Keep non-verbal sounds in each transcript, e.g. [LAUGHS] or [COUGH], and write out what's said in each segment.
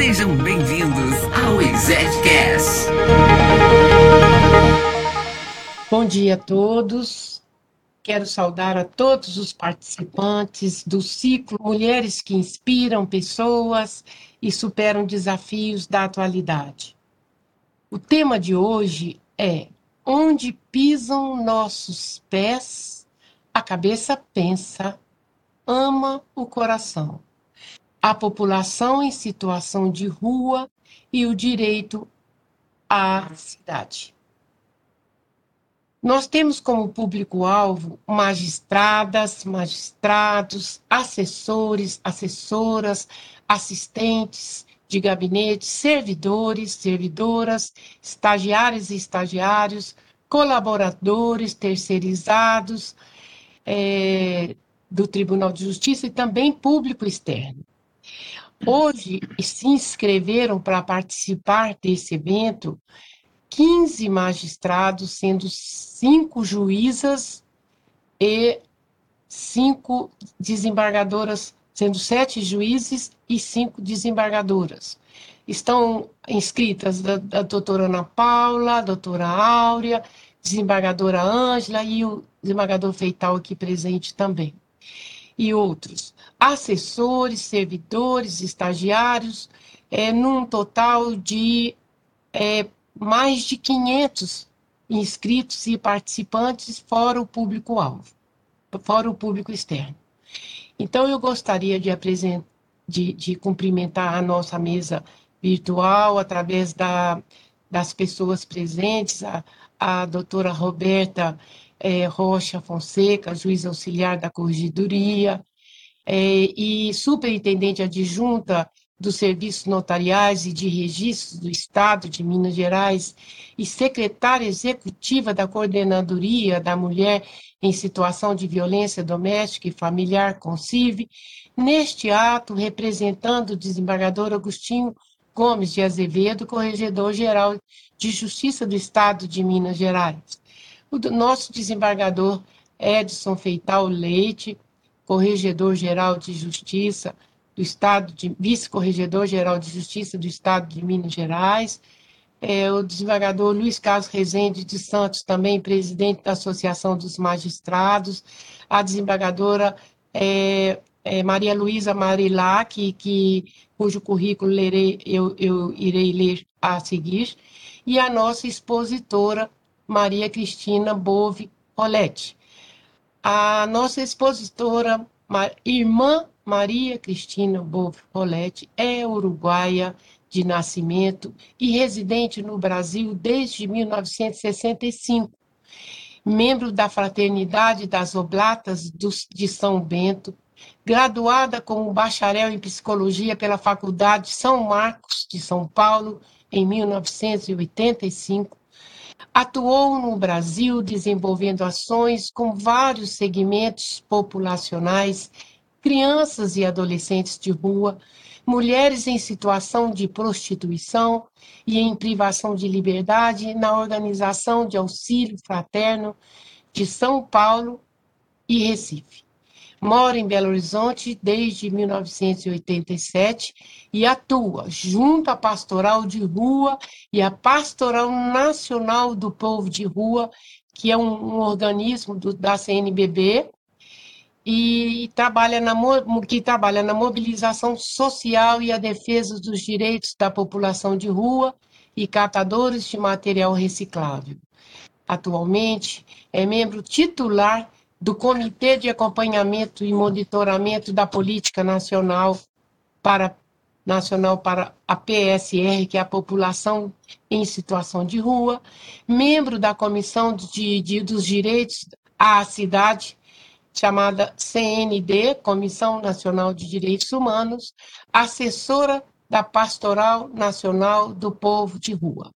Sejam bem-vindos ao ExedCast. Bom dia a todos. Quero saudar a todos os participantes do ciclo Mulheres que Inspiram Pessoas e Superam Desafios da Atualidade. O tema de hoje é Onde pisam nossos pés, a cabeça pensa, ama o coração a população em situação de rua e o direito à cidade. Nós temos como público-alvo magistradas, magistrados, assessores, assessoras, assistentes de gabinete, servidores, servidoras, estagiários e estagiários, colaboradores terceirizados é, do Tribunal de Justiça e também público externo. Hoje se inscreveram para participar desse evento 15 magistrados, sendo cinco juízas e cinco desembargadoras, sendo sete juízes e cinco desembargadoras. Estão inscritas a, a doutora Ana Paula, a doutora Áurea, desembargadora Ângela e o desembargador Feital aqui presente também. E outros assessores, servidores, estagiários, é, num total de é, mais de 500 inscritos e participantes, fora o público-alvo, fora o público externo. Então, eu gostaria de, de, de cumprimentar a nossa mesa virtual através da, das pessoas presentes, a, a doutora Roberta é, Rocha Fonseca, juiz auxiliar da Corregedoria, é, e superintendente adjunta dos serviços notariais e de registros do Estado de Minas Gerais e secretária executiva da Coordenadoria da Mulher em Situação de Violência Doméstica e Familiar, CONCIV, neste ato representando o desembargador Agostinho Gomes de Azevedo, Corregedor-Geral de Justiça do Estado de Minas Gerais. O nosso desembargador Edson Feital Leite, Corregedor-Geral de Justiça do Estado de Vice-Corregedor-Geral de Justiça do Estado de Minas Gerais, é, o desembargador Luiz Carlos Rezende de Santos, também presidente da Associação dos Magistrados, a desembargadora é, é, Maria Luísa Marilac, que, cujo currículo lerei, eu, eu irei ler a seguir, e a nossa expositora Maria Cristina Bove Rolete. A nossa expositora, irmã Maria Cristina Bovolete, é uruguaia de nascimento e residente no Brasil desde 1965. Membro da Fraternidade das Oblatas de São Bento, graduada como bacharel em psicologia pela Faculdade São Marcos de São Paulo em 1985, Atuou no Brasil desenvolvendo ações com vários segmentos populacionais, crianças e adolescentes de rua, mulheres em situação de prostituição e em privação de liberdade na Organização de Auxílio Fraterno de São Paulo e Recife. Mora em Belo Horizonte desde 1987 e atua junto à Pastoral de Rua e à Pastoral Nacional do Povo de Rua, que é um, um organismo do, da CNBB, e trabalha na, que trabalha na mobilização social e a defesa dos direitos da população de rua e catadores de material reciclável. Atualmente, é membro titular do Comitê de Acompanhamento e Monitoramento da Política Nacional para, Nacional para a PSR, que é a População em Situação de Rua, membro da Comissão de, de, dos Direitos à Cidade, chamada CND, Comissão Nacional de Direitos Humanos, assessora da Pastoral Nacional do Povo de Rua.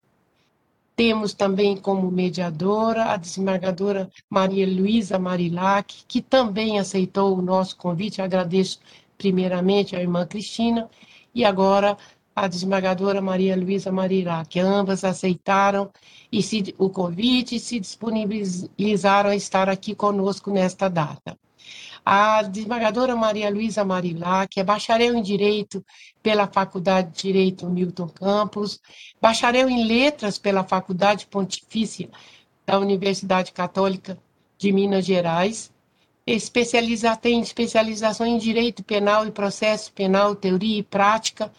Temos também como mediadora a desembargadora Maria Luísa Marilac, que também aceitou o nosso convite. Agradeço primeiramente à irmã Cristina e agora a desembargadora Maria Luísa Marilac. Ambas aceitaram e se, o convite e se disponibilizaram a estar aqui conosco nesta data a desembargadora Maria Luísa Marilá, que é bacharel em Direito pela Faculdade de Direito Milton Campos, bacharel em Letras pela Faculdade Pontifícia da Universidade Católica de Minas Gerais, especializa, tem especialização em Direito Penal e Processo Penal, Teoria e Prática,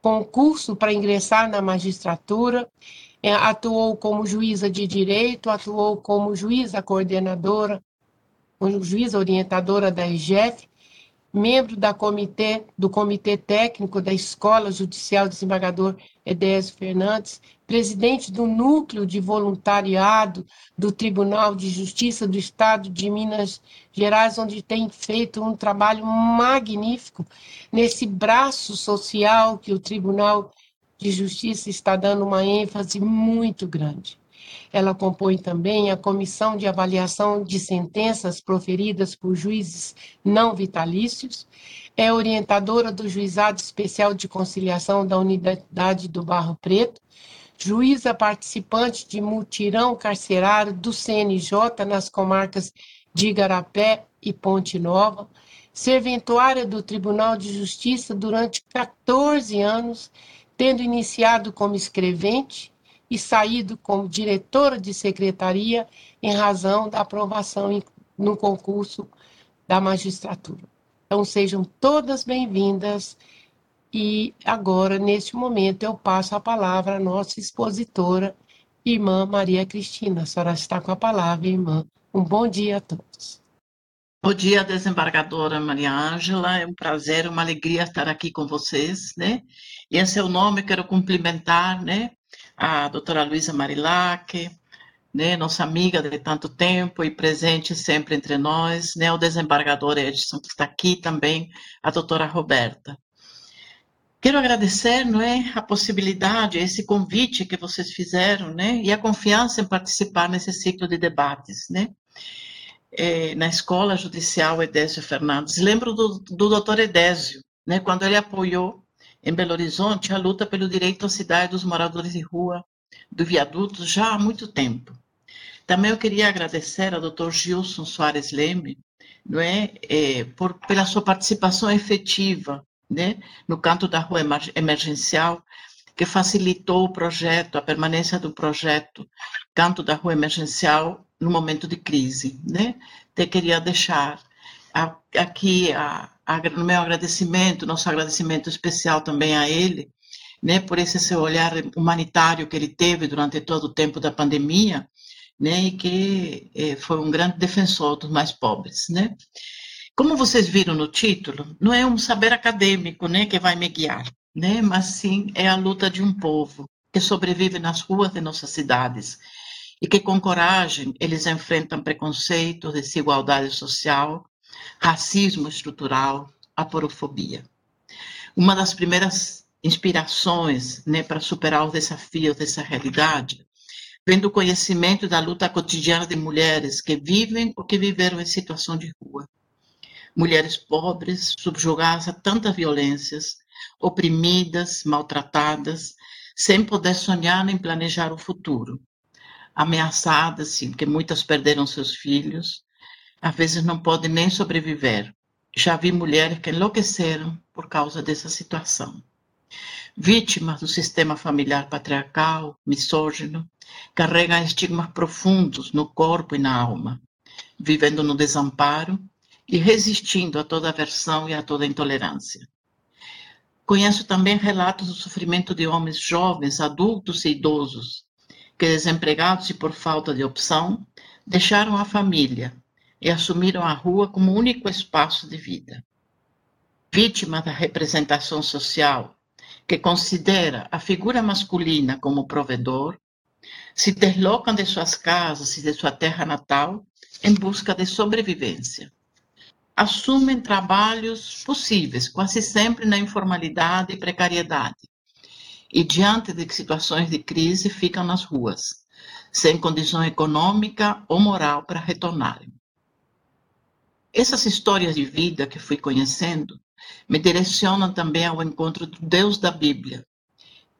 concurso para ingressar na magistratura, é, atuou como juíza de direito, atuou como juíza coordenadora juíza orientadora da IGF, membro da comitê, do Comitê Técnico da Escola Judicial Desembargador Edésio Fernandes, presidente do Núcleo de Voluntariado do Tribunal de Justiça do Estado de Minas Gerais, onde tem feito um trabalho magnífico nesse braço social que o Tribunal de Justiça está dando uma ênfase muito grande. Ela compõe também a Comissão de Avaliação de Sentenças proferidas por juízes não vitalícios, é orientadora do Juizado Especial de Conciliação da Unidade do Barro Preto, juíza participante de mutirão carcerário do CNJ nas comarcas de Igarapé e Ponte Nova, serventuária do Tribunal de Justiça durante 14 anos, tendo iniciado como escrevente e saído como diretora de secretaria em razão da aprovação no concurso da magistratura. Então, sejam todas bem-vindas. E agora, neste momento, eu passo a palavra à nossa expositora, irmã Maria Cristina. A senhora está com a palavra, irmã. Um bom dia a todos. Bom dia, desembargadora Maria Ângela. É um prazer, uma alegria estar aqui com vocês, né? E em seu nome quero cumprimentar, né, a doutora Luísa Marilac, né, nossa amiga de tanto tempo e presente sempre entre nós, né, o desembargador Edson, que está aqui também, a doutora Roberta. Quero agradecer não é, a possibilidade, esse convite que vocês fizeram, né, e a confiança em participar nesse ciclo de debates, né, é, na Escola Judicial Edésio Fernandes. Lembro do, do doutor Edésio, né, quando ele apoiou em Belo Horizonte a luta pelo direito à cidade dos moradores de rua do viaduto já há muito tempo. Também eu queria agradecer ao Dr. Gilson Soares Leme, não é, é por, pela sua participação efetiva, né, no canto da rua emergencial, que facilitou o projeto, a permanência do projeto Canto da Rua Emergencial no momento de crise, né? Te queria deixar aqui a, no meu agradecimento, nosso agradecimento especial também a ele, né, por esse seu olhar humanitário que ele teve durante todo o tempo da pandemia, né, e que eh, foi um grande defensor dos mais pobres, né. Como vocês viram no título, não é um saber acadêmico, né, que vai me guiar, né, mas sim é a luta de um povo que sobrevive nas ruas de nossas cidades e que com coragem eles enfrentam preconceito, desigualdade social, racismo estrutural, aporofobia. Uma das primeiras inspirações né, para superar os desafios dessa realidade vem do conhecimento da luta cotidiana de mulheres que vivem ou que viveram em situação de rua. Mulheres pobres, subjugadas a tantas violências, oprimidas, maltratadas, sem poder sonhar nem planejar o futuro. Ameaçadas, sim, que muitas perderam seus filhos, às vezes não podem nem sobreviver. Já vi mulheres que enlouqueceram por causa dessa situação. Vítimas do sistema familiar patriarcal, misógino, carregam estigmas profundos no corpo e na alma, vivendo no desamparo e resistindo a toda aversão e a toda intolerância. Conheço também relatos do sofrimento de homens jovens, adultos e idosos, que, desempregados e por falta de opção, deixaram a família, e assumiram a rua como único espaço de vida. Vítima da representação social, que considera a figura masculina como provedor, se deslocam de suas casas e de sua terra natal em busca de sobrevivência. assumem trabalhos possíveis, quase sempre na informalidade e precariedade. E diante de situações de crise, ficam nas ruas, sem condição econômica ou moral para retornarem. Essas histórias de vida que fui conhecendo me direcionam também ao encontro do Deus da Bíblia,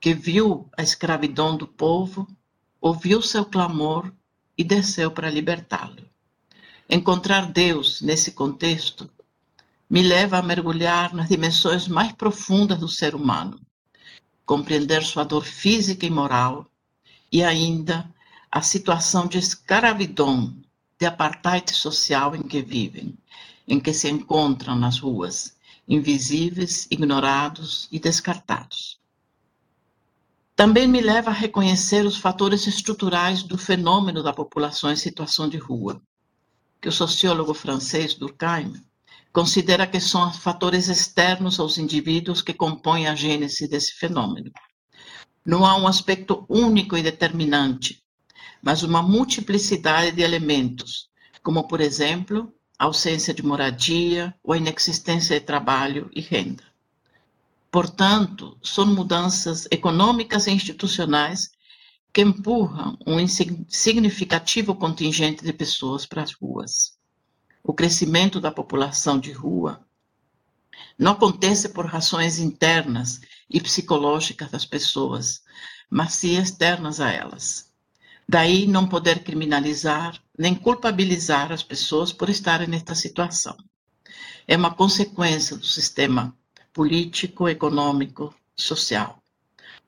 que viu a escravidão do povo, ouviu seu clamor e desceu para libertá-lo. Encontrar Deus nesse contexto me leva a mergulhar nas dimensões mais profundas do ser humano, compreender sua dor física e moral e ainda a situação de escravidão, de apartheid social em que vivem, em que se encontram nas ruas, invisíveis, ignorados e descartados. Também me leva a reconhecer os fatores estruturais do fenômeno da população em situação de rua, que o sociólogo francês Durkheim considera que são fatores externos aos indivíduos que compõem a gênese desse fenômeno. Não há um aspecto único e determinante, mas uma multiplicidade de elementos, como, por exemplo, ausência de moradia ou inexistência de trabalho e renda. Portanto, são mudanças econômicas e institucionais que empurram um significativo contingente de pessoas para as ruas. O crescimento da população de rua não acontece por razões internas e psicológicas das pessoas, mas sim externas a elas. Daí não poder criminalizar nem culpabilizar as pessoas por estarem nesta situação. É uma consequência do sistema político, econômico, social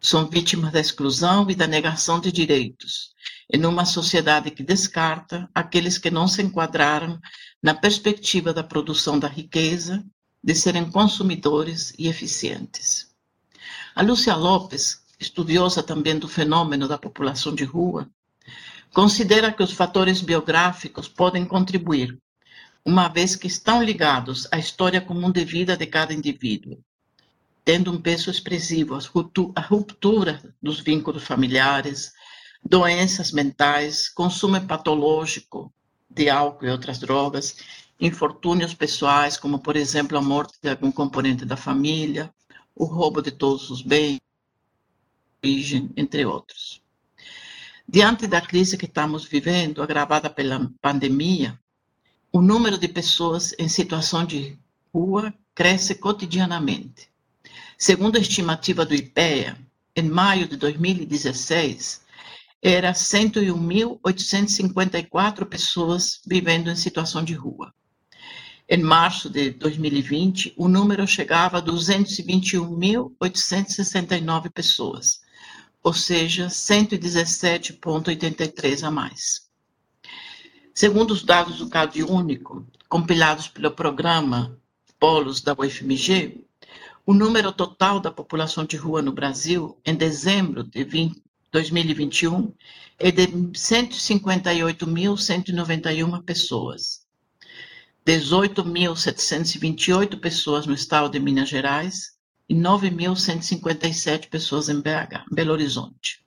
são vítimas da exclusão e da negação de direitos, em uma sociedade que descarta aqueles que não se enquadraram na perspectiva da produção da riqueza, de serem consumidores e eficientes. A Lúcia Lopes, estudiosa também do fenômeno da população de rua, considera que os fatores biográficos podem contribuir, uma vez que estão ligados à história comum de vida de cada indivíduo tendo um peso expressivo a ruptura dos vínculos familiares, doenças mentais, consumo patológico de álcool e outras drogas, infortúnios pessoais, como, por exemplo, a morte de algum componente da família, o roubo de todos os bens, entre outros. Diante da crise que estamos vivendo, agravada pela pandemia, o número de pessoas em situação de rua cresce cotidianamente. Segundo a estimativa do IPEA, em maio de 2016, era 101.854 pessoas vivendo em situação de rua. Em março de 2020, o número chegava a 221.869 pessoas, ou seja, 117,83 a mais. Segundo os dados do CAD único, compilados pelo programa Polos da UFMG, o número total da população de rua no Brasil, em dezembro de 20, 2021, é de 158.191 pessoas. 18.728 pessoas no estado de Minas Gerais e 9.157 pessoas em BH, Belo Horizonte.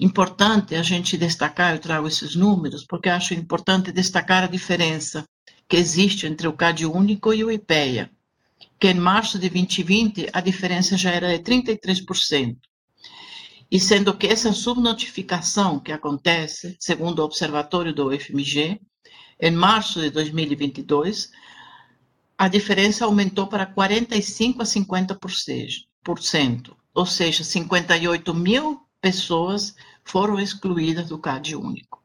Importante a gente destacar, eu trago esses números, porque acho importante destacar a diferença que existe entre o CAD único e o IPEA, que em março de 2020 a diferença já era de 33%. E sendo que essa subnotificação que acontece, segundo o observatório do UFMG, em março de 2022, a diferença aumentou para 45% a 50%, ou seja, 58 mil pessoas foram excluídas do CAD único.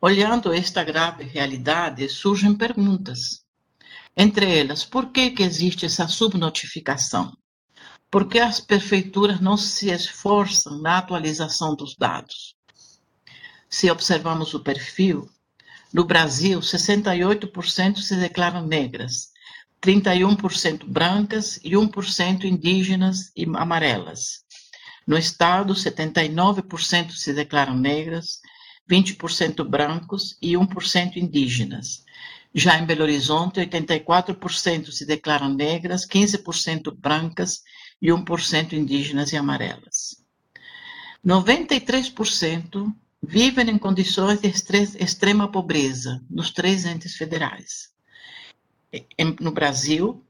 Olhando esta grave realidade, surgem perguntas. Entre elas, por que, que existe essa subnotificação? Por que as prefeituras não se esforçam na atualização dos dados? Se observamos o perfil, no Brasil, 68% se declaram negras, 31% brancas e 1% indígenas e amarelas. No estado, 79% se declaram negras, 20% brancos e 1% indígenas. Já em Belo Horizonte, 84% se declaram negras, 15% brancas e 1% indígenas e amarelas. 93% vivem em condições de extrema pobreza nos três entes federais. No Brasil,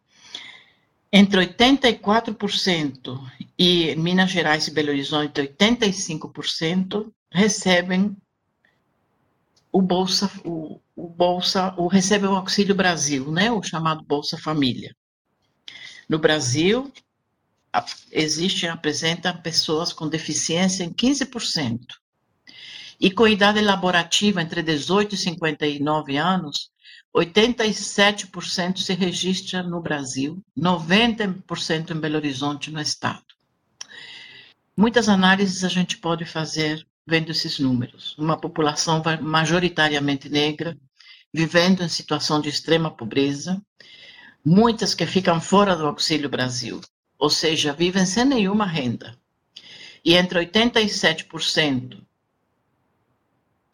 entre 84% e Minas Gerais e Belo Horizonte, 85% recebem o Bolsa, o, o Bolsa, o recebem o Auxílio Brasil, né, o chamado Bolsa Família. No Brasil, existem, apresentam pessoas com deficiência em 15%. E com idade laborativa entre 18 e 59 anos, 87% se registra no Brasil, 90% em Belo Horizonte, no estado. Muitas análises a gente pode fazer vendo esses números. Uma população majoritariamente negra, vivendo em situação de extrema pobreza, muitas que ficam fora do Auxílio Brasil, ou seja, vivem sem nenhuma renda. E entre 87%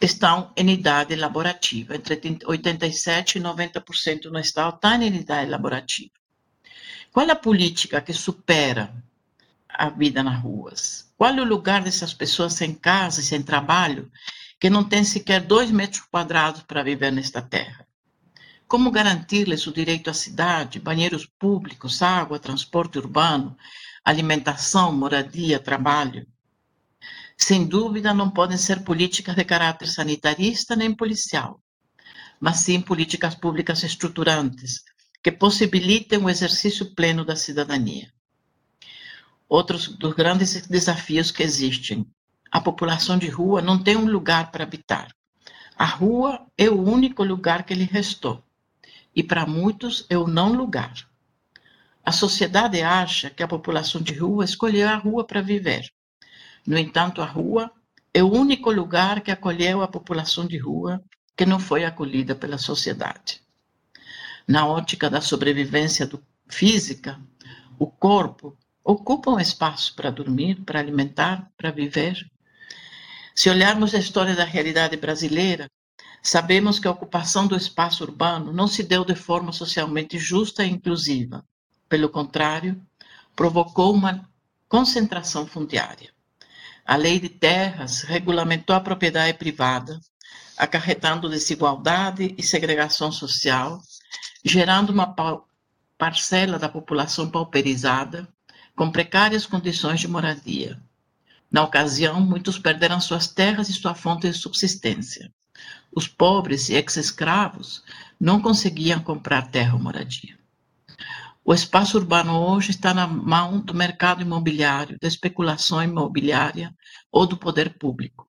estão em idade laborativa, entre 87% e 90% no estado está em idade laborativa. Qual a política que supera a vida nas ruas? Qual é o lugar dessas pessoas sem casa e sem trabalho que não têm sequer dois metros quadrados para viver nesta terra? Como garantir-lhes o direito à cidade, banheiros públicos, água, transporte urbano, alimentação, moradia, trabalho? Sem dúvida, não podem ser políticas de caráter sanitarista nem policial, mas sim políticas públicas estruturantes que possibilitem o exercício pleno da cidadania. Outros dos grandes desafios que existem. A população de rua não tem um lugar para habitar. A rua é o único lugar que lhe restou. E para muitos é o não lugar. A sociedade acha que a população de rua escolheu a rua para viver. No entanto, a rua é o único lugar que acolheu a população de rua que não foi acolhida pela sociedade. Na ótica da sobrevivência do, física, o corpo ocupa um espaço para dormir, para alimentar, para viver. Se olharmos a história da realidade brasileira, sabemos que a ocupação do espaço urbano não se deu de forma socialmente justa e inclusiva. Pelo contrário, provocou uma concentração fundiária. A lei de terras regulamentou a propriedade privada, acarretando desigualdade e segregação social, gerando uma parcela da população pauperizada, com precárias condições de moradia. Na ocasião, muitos perderam suas terras e sua fonte de subsistência. Os pobres e ex-escravos não conseguiam comprar terra ou moradia. O espaço urbano hoje está na mão do mercado imobiliário, da especulação imobiliária ou do poder público.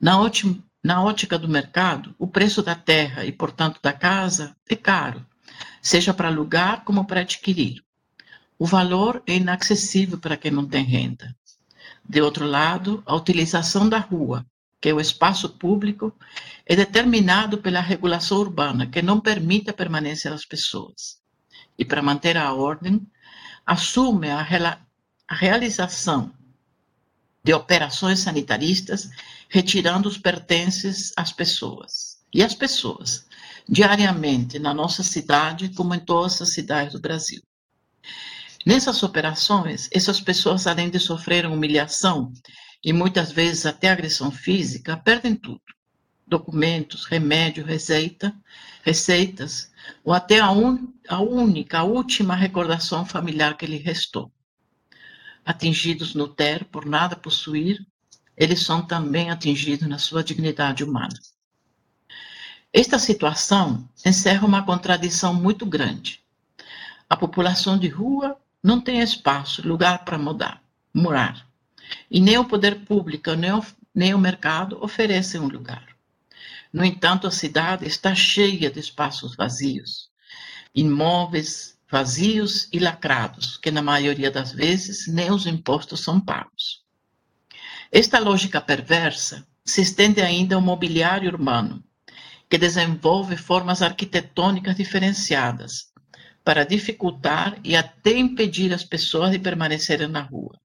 Na, ótima, na ótica do mercado, o preço da terra e, portanto, da casa é caro, seja para alugar como para adquirir. O valor é inacessível para quem não tem renda. De outro lado, a utilização da rua, que é o espaço público, é determinado pela regulação urbana, que não permite a permanência das pessoas e para manter a ordem, assume a, a realização de operações sanitaristas, retirando os pertences às pessoas. E as pessoas, diariamente, na nossa cidade, como em todas as cidades do Brasil. Nessas operações, essas pessoas, além de sofrer humilhação e muitas vezes até agressão física, perdem tudo: documentos, remédio, receita, receitas, ou até a, un, a única, a última recordação familiar que lhe restou. Atingidos no ter por nada possuir, eles são também atingidos na sua dignidade humana. Esta situação encerra uma contradição muito grande. A população de rua não tem espaço, lugar para mudar, morar. E nem o poder público, nem o, nem o mercado oferecem um lugar. No entanto, a cidade está cheia de espaços vazios, imóveis vazios e lacrados, que na maioria das vezes nem os impostos são pagos. Esta lógica perversa se estende ainda ao mobiliário urbano, que desenvolve formas arquitetônicas diferenciadas para dificultar e até impedir as pessoas de permanecerem na rua.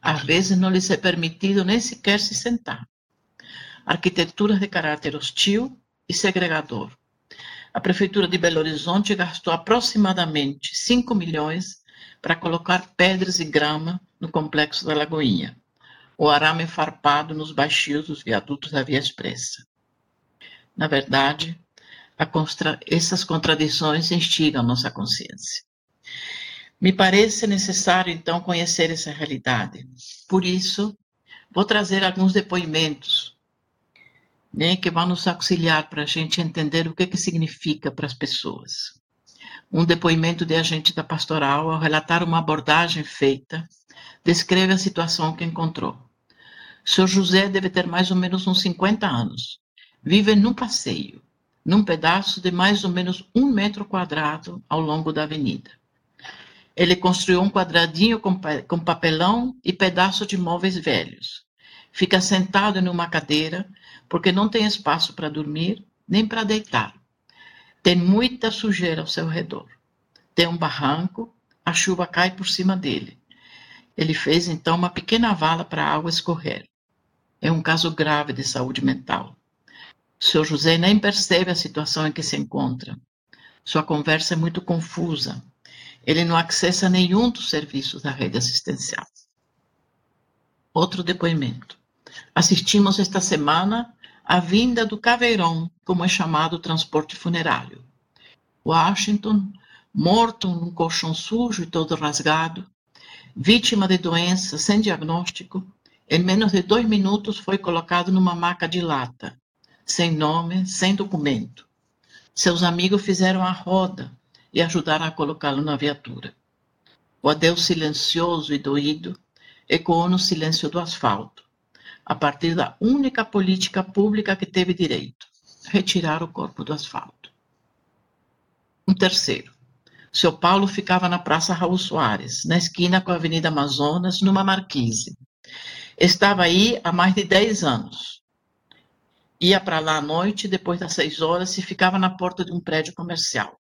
Às vezes não lhes é permitido nem sequer se sentar arquiteturas de caráter hostil e segregador. A Prefeitura de Belo Horizonte gastou aproximadamente 5 milhões para colocar pedras e grama no complexo da Lagoinha, o arame farpado nos baixios dos viadutos da Via Expressa. Na verdade, essas contradições instigam nossa consciência. Me parece necessário, então, conhecer essa realidade. Por isso, vou trazer alguns depoimentos né, que vão nos auxiliar para a gente entender o que, que significa para as pessoas. Um depoimento de agente da pastoral, ao relatar uma abordagem feita, descreve a situação que encontrou. Seu José deve ter mais ou menos uns 50 anos. Vive num passeio, num pedaço de mais ou menos um metro quadrado ao longo da avenida. Ele construiu um quadradinho com papelão e pedaço de móveis velhos. Fica sentado em uma cadeira porque não tem espaço para dormir nem para deitar. Tem muita sujeira ao seu redor. Tem um barranco, a chuva cai por cima dele. Ele fez então uma pequena vala para a água escorrer. É um caso grave de saúde mental. O seu José nem percebe a situação em que se encontra. Sua conversa é muito confusa ele não acessa nenhum dos serviços da rede assistencial. Outro depoimento. Assistimos esta semana à vinda do caveirão, como é chamado o transporte funerário. Washington, morto num colchão sujo e todo rasgado, vítima de doença sem diagnóstico, em menos de dois minutos foi colocado numa maca de lata, sem nome, sem documento. Seus amigos fizeram a roda, e ajudaram a colocá-lo na viatura. O adeus silencioso e doído ecoou no silêncio do asfalto, a partir da única política pública que teve direito: retirar o corpo do asfalto. Um terceiro. Seu Paulo ficava na Praça Raul Soares, na esquina com a Avenida Amazonas, numa marquise. Estava aí há mais de 10 anos. Ia para lá à noite, depois das seis horas, e ficava na porta de um prédio comercial.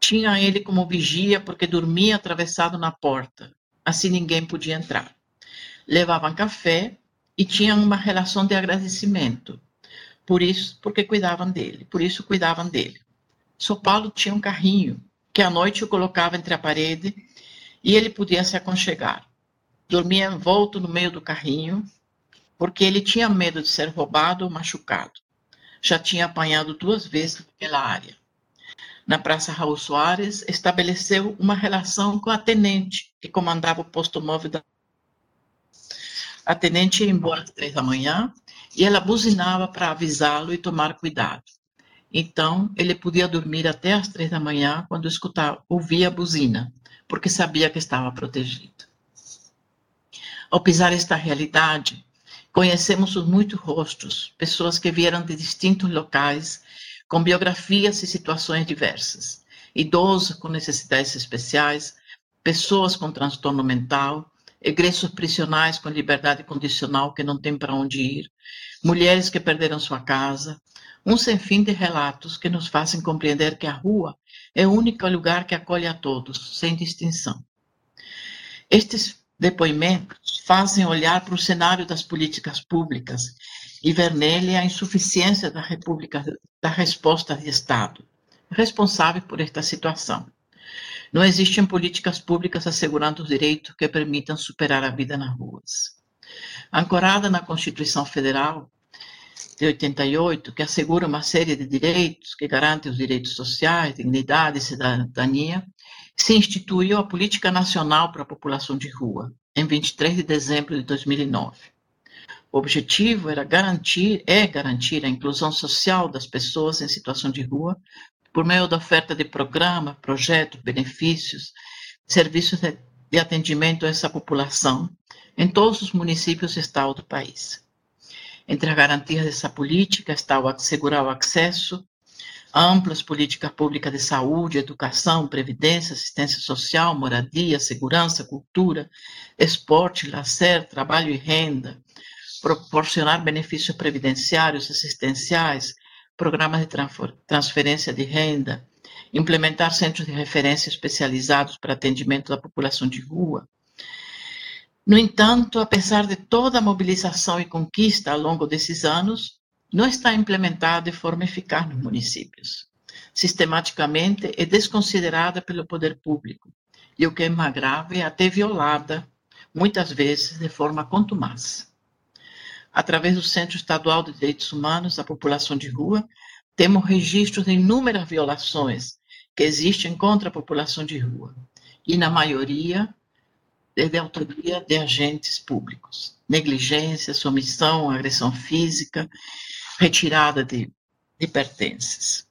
Tinha ele como vigia porque dormia atravessado na porta, assim ninguém podia entrar. Levavam café e tinham uma relação de agradecimento. Por isso, porque cuidavam dele, por isso cuidavam dele. São Paulo tinha um carrinho que à noite o colocava entre a parede e ele podia se aconchegar. Dormia envolto no meio do carrinho, porque ele tinha medo de ser roubado ou machucado. Já tinha apanhado duas vezes pela área na Praça Raul Soares, estabeleceu uma relação com a tenente que comandava o posto móvel da. A tenente ia embora às três da manhã e ela buzinava para avisá-lo e tomar cuidado. Então, ele podia dormir até às três da manhã quando escutava, ouvia a buzina, porque sabia que estava protegido. Ao pisar esta realidade, conhecemos os muitos rostos, pessoas que vieram de distintos locais com biografias e situações diversas, idosos com necessidades especiais, pessoas com transtorno mental, egressos prisionais com liberdade condicional que não têm para onde ir, mulheres que perderam sua casa, um sem fim de relatos que nos fazem compreender que a rua é o único lugar que acolhe a todos, sem distinção. Estes depoimentos fazem olhar para o cenário das políticas públicas e ver nele a insuficiência da República da resposta de Estado responsável por esta situação. Não existem políticas públicas assegurando os direitos que permitam superar a vida nas ruas. Ancorada na Constituição Federal de 88, que assegura uma série de direitos, que garante os direitos sociais, dignidade e cidadania, se instituiu a Política Nacional para a População de Rua, em 23 de dezembro de 2009. O objetivo era garantir, é garantir a inclusão social das pessoas em situação de rua por meio da oferta de programa, projetos, benefícios, serviços de atendimento a essa população em todos os municípios e estados do país. Entre as garantias dessa política está o assegurar o acesso a amplas políticas públicas de saúde, educação, previdência, assistência social, moradia, segurança, cultura, esporte, lazer, trabalho e renda, proporcionar benefícios previdenciários, assistenciais, programas de transferência de renda, implementar centros de referência especializados para atendimento da população de rua. No entanto, apesar de toda a mobilização e conquista ao longo desses anos, não está implementada de forma eficaz nos municípios. Sistematicamente é desconsiderada pelo poder público e, o que é mais grave, é até violada, muitas vezes de forma contumaz através do Centro Estadual de Direitos Humanos da População de Rua, temos registros de inúmeras violações que existem contra a população de rua, e na maioria de autoria de agentes públicos. Negligência, omissão, agressão física, retirada de, de pertences.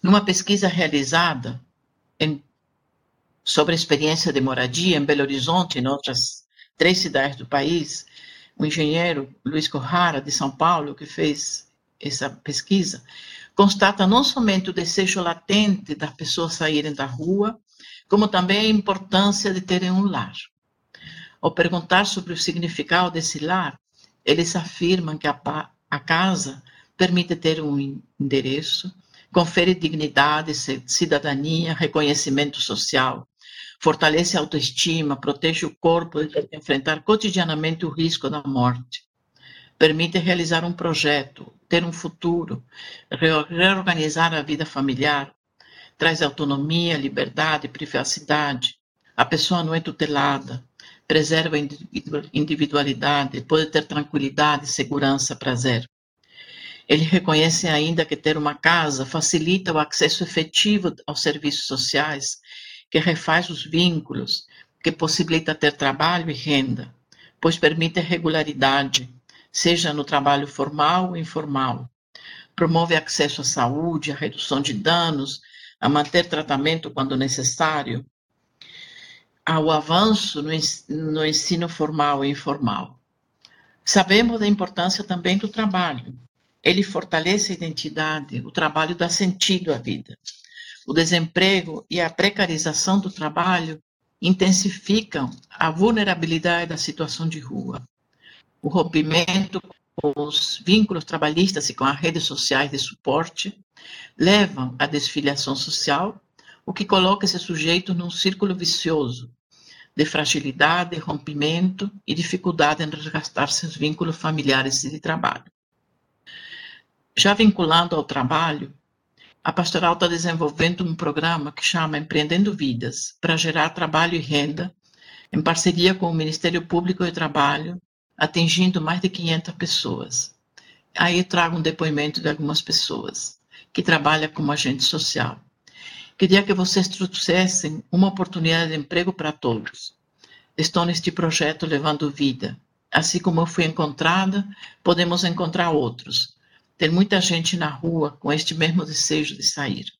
Numa pesquisa realizada em, sobre a experiência de moradia em Belo Horizonte e em outras três cidades do país, o engenheiro Luiz Corrara, de São Paulo, que fez essa pesquisa, constata não somente o desejo latente das pessoas saírem da rua, como também a importância de terem um lar. Ao perguntar sobre o significado desse lar, eles afirmam que a, a casa permite ter um endereço, confere dignidade, cidadania, reconhecimento social, fortalece a autoestima, protege o corpo de enfrentar cotidianamente o risco da morte, permite realizar um projeto, ter um futuro, reorganizar a vida familiar, traz autonomia, liberdade, privacidade. A pessoa não é tutelada, preserva a individualidade, pode ter tranquilidade, segurança, prazer. Ele reconhece ainda que ter uma casa facilita o acesso efetivo aos serviços sociais, que refaz os vínculos, que possibilita ter trabalho e renda, pois permite regularidade, seja no trabalho formal ou informal. Promove acesso à saúde, à redução de danos, a manter tratamento quando necessário, ao avanço no ensino formal e informal. Sabemos da importância também do trabalho. Ele fortalece a identidade, o trabalho dá sentido à vida. O desemprego e a precarização do trabalho intensificam a vulnerabilidade da situação de rua. O rompimento com os vínculos trabalhistas e com as redes sociais de suporte levam à desfiliação social o que coloca esse sujeito num círculo vicioso de fragilidade, rompimento e dificuldade em resgatar seus vínculos familiares e de trabalho. Já vinculando ao trabalho, a pastoral está desenvolvendo um programa que chama Empreendendo Vidas, para gerar trabalho e renda, em parceria com o Ministério Público de Trabalho, atingindo mais de 500 pessoas. Aí trago um depoimento de algumas pessoas que trabalham como agente social. Queria que vocês trouxessem uma oportunidade de emprego para todos. Estou neste projeto levando vida. Assim como eu fui encontrada, podemos encontrar outros. Tem muita gente na rua com este mesmo desejo de sair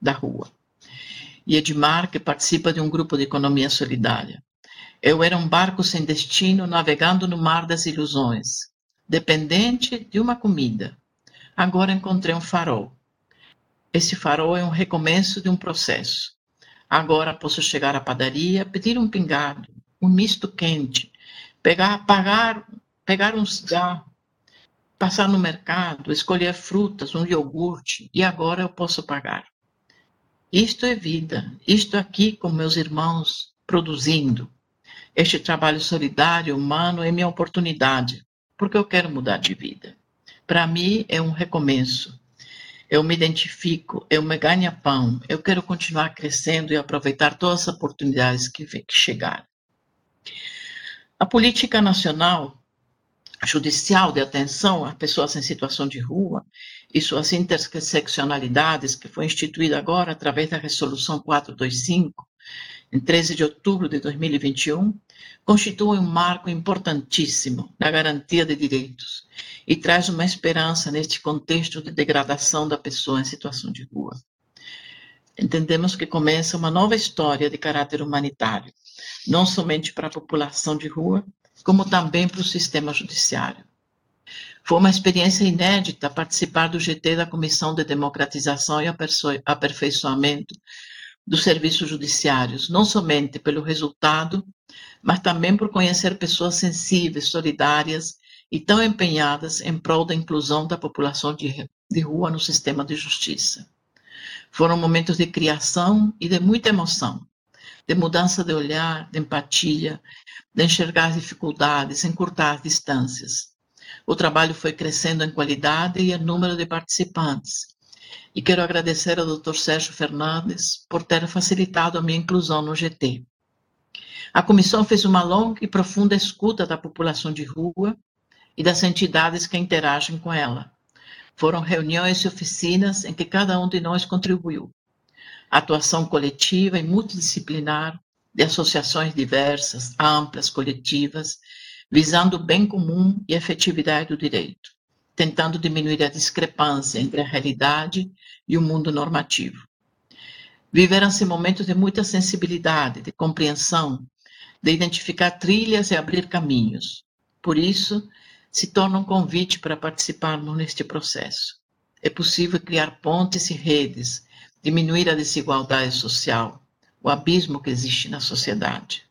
da rua. E Edmar, que participa de um grupo de economia solidária. Eu era um barco sem destino, navegando no mar das ilusões, dependente de uma comida. Agora encontrei um farol esse farol é um recomeço de um processo. Agora posso chegar à padaria, pedir um pingado, um misto quente, pegar, pagar, pegar um cigarro, passar no mercado, escolher frutas, um iogurte, e agora eu posso pagar. Isto é vida, isto aqui com meus irmãos produzindo. Este trabalho solidário, humano, é minha oportunidade, porque eu quero mudar de vida. Para mim é um recomeço eu me identifico, eu me ganho pão, eu quero continuar crescendo e aproveitar todas as oportunidades que, que chegarem. A política nacional judicial de atenção às pessoas em situação de rua e suas interseccionalidades, que foi instituída agora através da Resolução 425, em 13 de outubro de 2021, constitui um marco importantíssimo na garantia de direitos e traz uma esperança neste contexto de degradação da pessoa em situação de rua. Entendemos que começa uma nova história de caráter humanitário, não somente para a população de rua, como também para o sistema judiciário. Foi uma experiência inédita participar do GT da Comissão de Democratização e Aperfeiçoamento dos serviços judiciários, não somente pelo resultado, mas também por conhecer pessoas sensíveis, solidárias e tão empenhadas em prol da inclusão da população de, de rua no sistema de justiça. Foram momentos de criação e de muita emoção, de mudança de olhar, de empatia, de enxergar as dificuldades, encurtar as distâncias. O trabalho foi crescendo em qualidade e em número de participantes, e quero agradecer ao Dr. Sérgio Fernandes por ter facilitado a minha inclusão no GT. A comissão fez uma longa e profunda escuta da população de rua e das entidades que interagem com ela, Foram reuniões e oficinas em que cada um de nós contribuiu. Atuação coletiva e multidisciplinar de associações diversas, amplas, coletivas, visando o bem comum e a efetividade do direito, tentando diminuir a discrepância entre a realidade e o mundo normativo. Viveram-se momentos de muita sensibilidade, de compreensão, de identificar trilhas e abrir caminhos. Por isso, se torna um convite para participarmos neste processo. É possível criar pontes e redes, diminuir a desigualdade social, o abismo que existe na sociedade.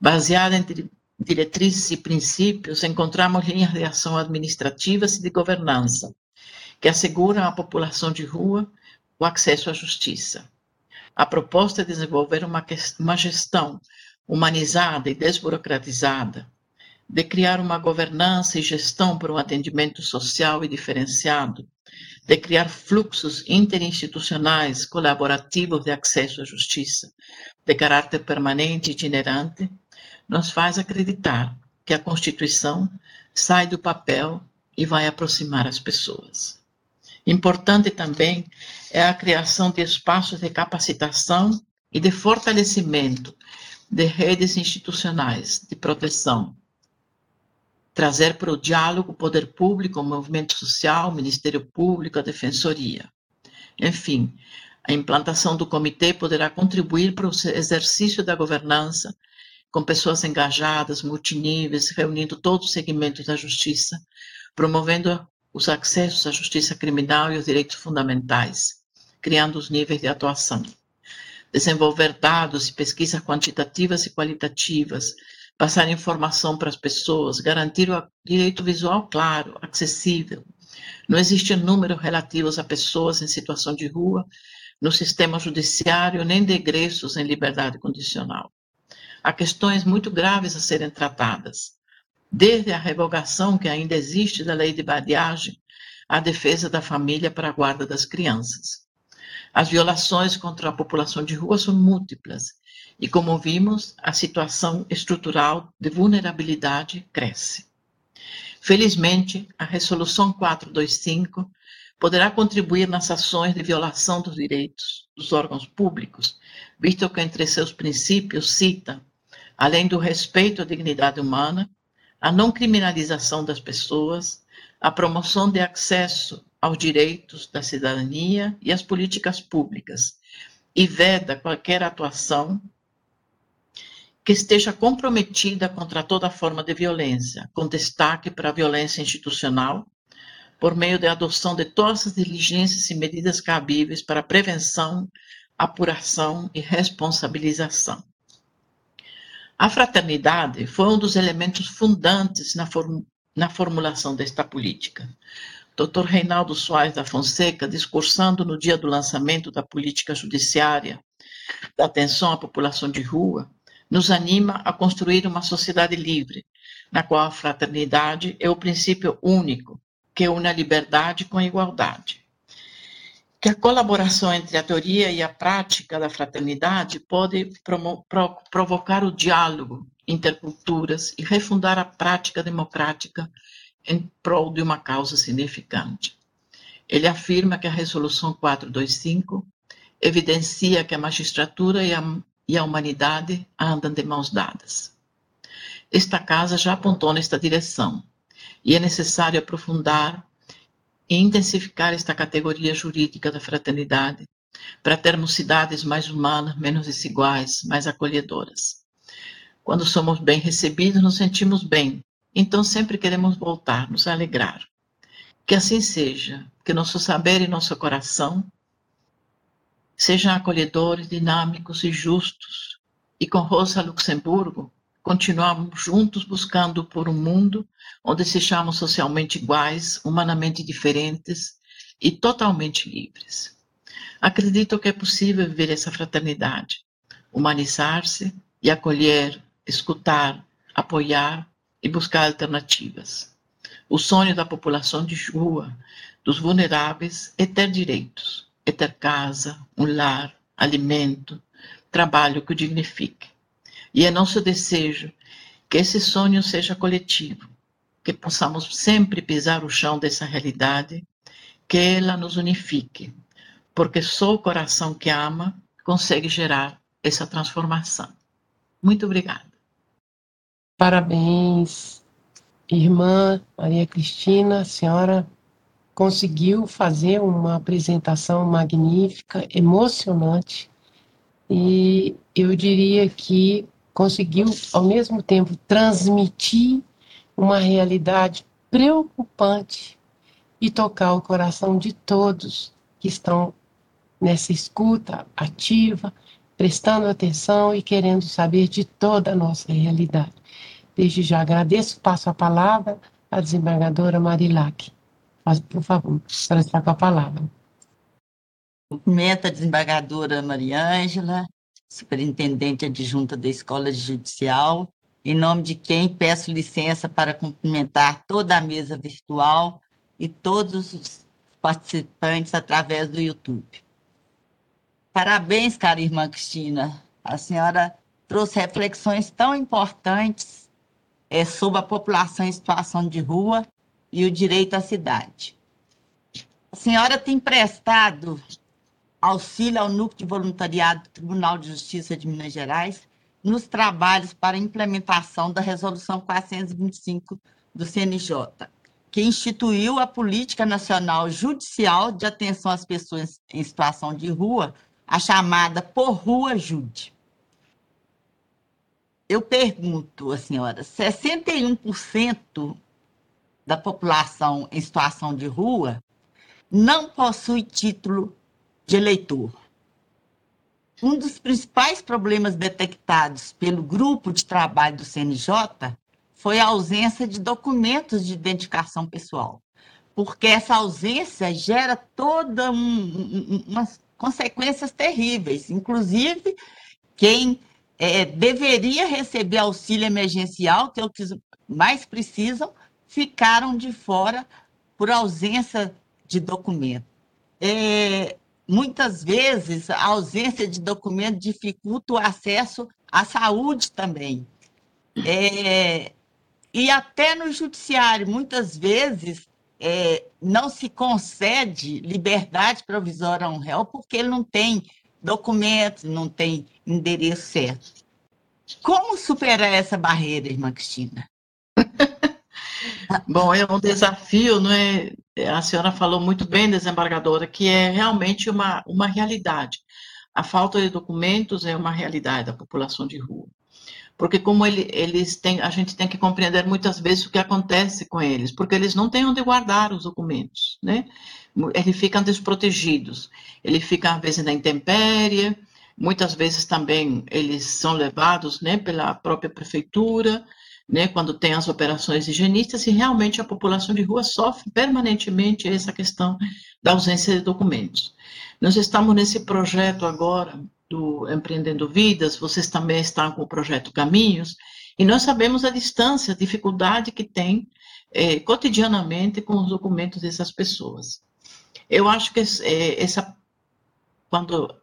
Baseada em diretrizes e princípios, encontramos linhas de ação administrativas e de governança que asseguram à população de rua o acesso à justiça. A proposta é desenvolver uma, uma gestão humanizada e desburocratizada, de criar uma governança e gestão para um atendimento social e diferenciado, de criar fluxos interinstitucionais colaborativos de acesso à justiça, de caráter permanente e itinerante, nos faz acreditar que a Constituição sai do papel e vai aproximar as pessoas. Importante também é a criação de espaços de capacitação e de fortalecimento de redes institucionais de proteção. Trazer para o diálogo o poder público, o movimento social, o Ministério Público, a Defensoria. Enfim, a implantação do comitê poderá contribuir para o exercício da governança com pessoas engajadas, multiníveis, reunindo todos os segmentos da justiça, promovendo os acessos à justiça criminal e os direitos fundamentais, criando os níveis de atuação. Desenvolver dados e pesquisas quantitativas e qualitativas, passar informação para as pessoas, garantir o direito visual claro, acessível. Não existe número relativos a pessoas em situação de rua no sistema judiciário, nem de egressos em liberdade condicional. Há questões muito graves a serem tratadas desde a revogação que ainda existe da lei de badiagem à defesa da família para a guarda das crianças. As violações contra a população de rua são múltiplas e, como vimos, a situação estrutural de vulnerabilidade cresce. Felizmente, a Resolução 425 poderá contribuir nas ações de violação dos direitos dos órgãos públicos, visto que entre seus princípios cita, além do respeito à dignidade humana, a não criminalização das pessoas, a promoção de acesso aos direitos da cidadania e às políticas públicas, e veda qualquer atuação que esteja comprometida contra toda forma de violência, com destaque para a violência institucional, por meio da adoção de todas as diligências e medidas cabíveis para prevenção, apuração e responsabilização. A fraternidade foi um dos elementos fundantes na, form na formulação desta política. Dr. Reinaldo Soares da Fonseca, discursando no dia do lançamento da política judiciária da atenção à população de rua, nos anima a construir uma sociedade livre, na qual a fraternidade é o princípio único que une a liberdade com a igualdade que a colaboração entre a teoria e a prática da fraternidade pode pro provocar o diálogo interculturas e refundar a prática democrática em prol de uma causa significante. Ele afirma que a Resolução 425 evidencia que a magistratura e a, e a humanidade andam de mãos dadas. Esta casa já apontou nesta direção e é necessário aprofundar e intensificar esta categoria jurídica da fraternidade, para termos cidades mais humanas, menos desiguais, mais acolhedoras. Quando somos bem recebidos, nos sentimos bem, então sempre queremos voltar, nos alegrar. Que assim seja, que nosso saber e nosso coração sejam acolhedores, dinâmicos e justos. E com Rosa Luxemburgo, continuamos juntos buscando por um mundo onde sejamos socialmente iguais, humanamente diferentes e totalmente livres. Acredito que é possível viver essa fraternidade, humanizar-se e acolher, escutar, apoiar e buscar alternativas. O sonho da população de rua, dos vulneráveis, é ter direitos, é ter casa, um lar, alimento, trabalho que o dignifique. E é nosso desejo que esse sonho seja coletivo, que possamos sempre pisar o chão dessa realidade que ela nos unifique, porque só o coração que ama consegue gerar essa transformação. Muito obrigada. Parabéns, irmã Maria Cristina, senhora conseguiu fazer uma apresentação magnífica, emocionante, e eu diria que conseguiu, ao mesmo tempo, transmitir uma realidade preocupante e tocar o coração de todos que estão nessa escuta ativa, prestando atenção e querendo saber de toda a nossa realidade. Desde já agradeço, passo a palavra à desembargadora Marilac. Por favor, para estar com a palavra. Cumprimento a desembargadora Maria Ângela, superintendente adjunta da Escola Judicial, em nome de quem peço licença para cumprimentar toda a mesa virtual e todos os participantes através do YouTube. Parabéns, cara irmã Cristina. A senhora trouxe reflexões tão importantes é, sobre a população em situação de rua e o direito à cidade. A senhora tem prestado auxílio ao Núcleo de Voluntariado do Tribunal de Justiça de Minas Gerais nos trabalhos para a implementação da Resolução 425 do CNJ, que instituiu a Política Nacional Judicial de Atenção às Pessoas em Situação de Rua a chamada Por Rua Jude. Eu pergunto, a senhora, 61% da população em situação de rua não possui título de eleitor. Um dos principais problemas detectados pelo grupo de trabalho do CNJ foi a ausência de documentos de identificação pessoal, porque essa ausência gera toda um, um, umas consequências terríveis. Inclusive, quem é, deveria receber auxílio emergencial, que é o que mais precisam, ficaram de fora por ausência de documento. É, muitas vezes, a ausência de documento dificulta o acesso à saúde também. É, e até no judiciário, muitas vezes, é, não se concede liberdade provisória a um réu porque ele não tem documentos, não tem endereço certo. Como superar essa barreira, irmã Cristina? [LAUGHS] Bom, é um desafio, não é? A senhora falou muito bem, desembargadora, que é realmente uma, uma realidade. A falta de documentos é uma realidade da população de rua porque como ele, eles têm, a gente tem que compreender muitas vezes o que acontece com eles, porque eles não têm onde guardar os documentos, né? Eles ficam desprotegidos, eles ficam às vezes na intempérie, muitas vezes também eles são levados, né, pela própria prefeitura, né, quando tem as operações higienistas, e realmente a população de rua sofre permanentemente essa questão da ausência de documentos. Nós estamos nesse projeto agora do Empreendendo Vidas, vocês também estão com o projeto Caminhos, e nós sabemos a distância, a dificuldade que tem é, cotidianamente com os documentos dessas pessoas. Eu acho que é, essa, quando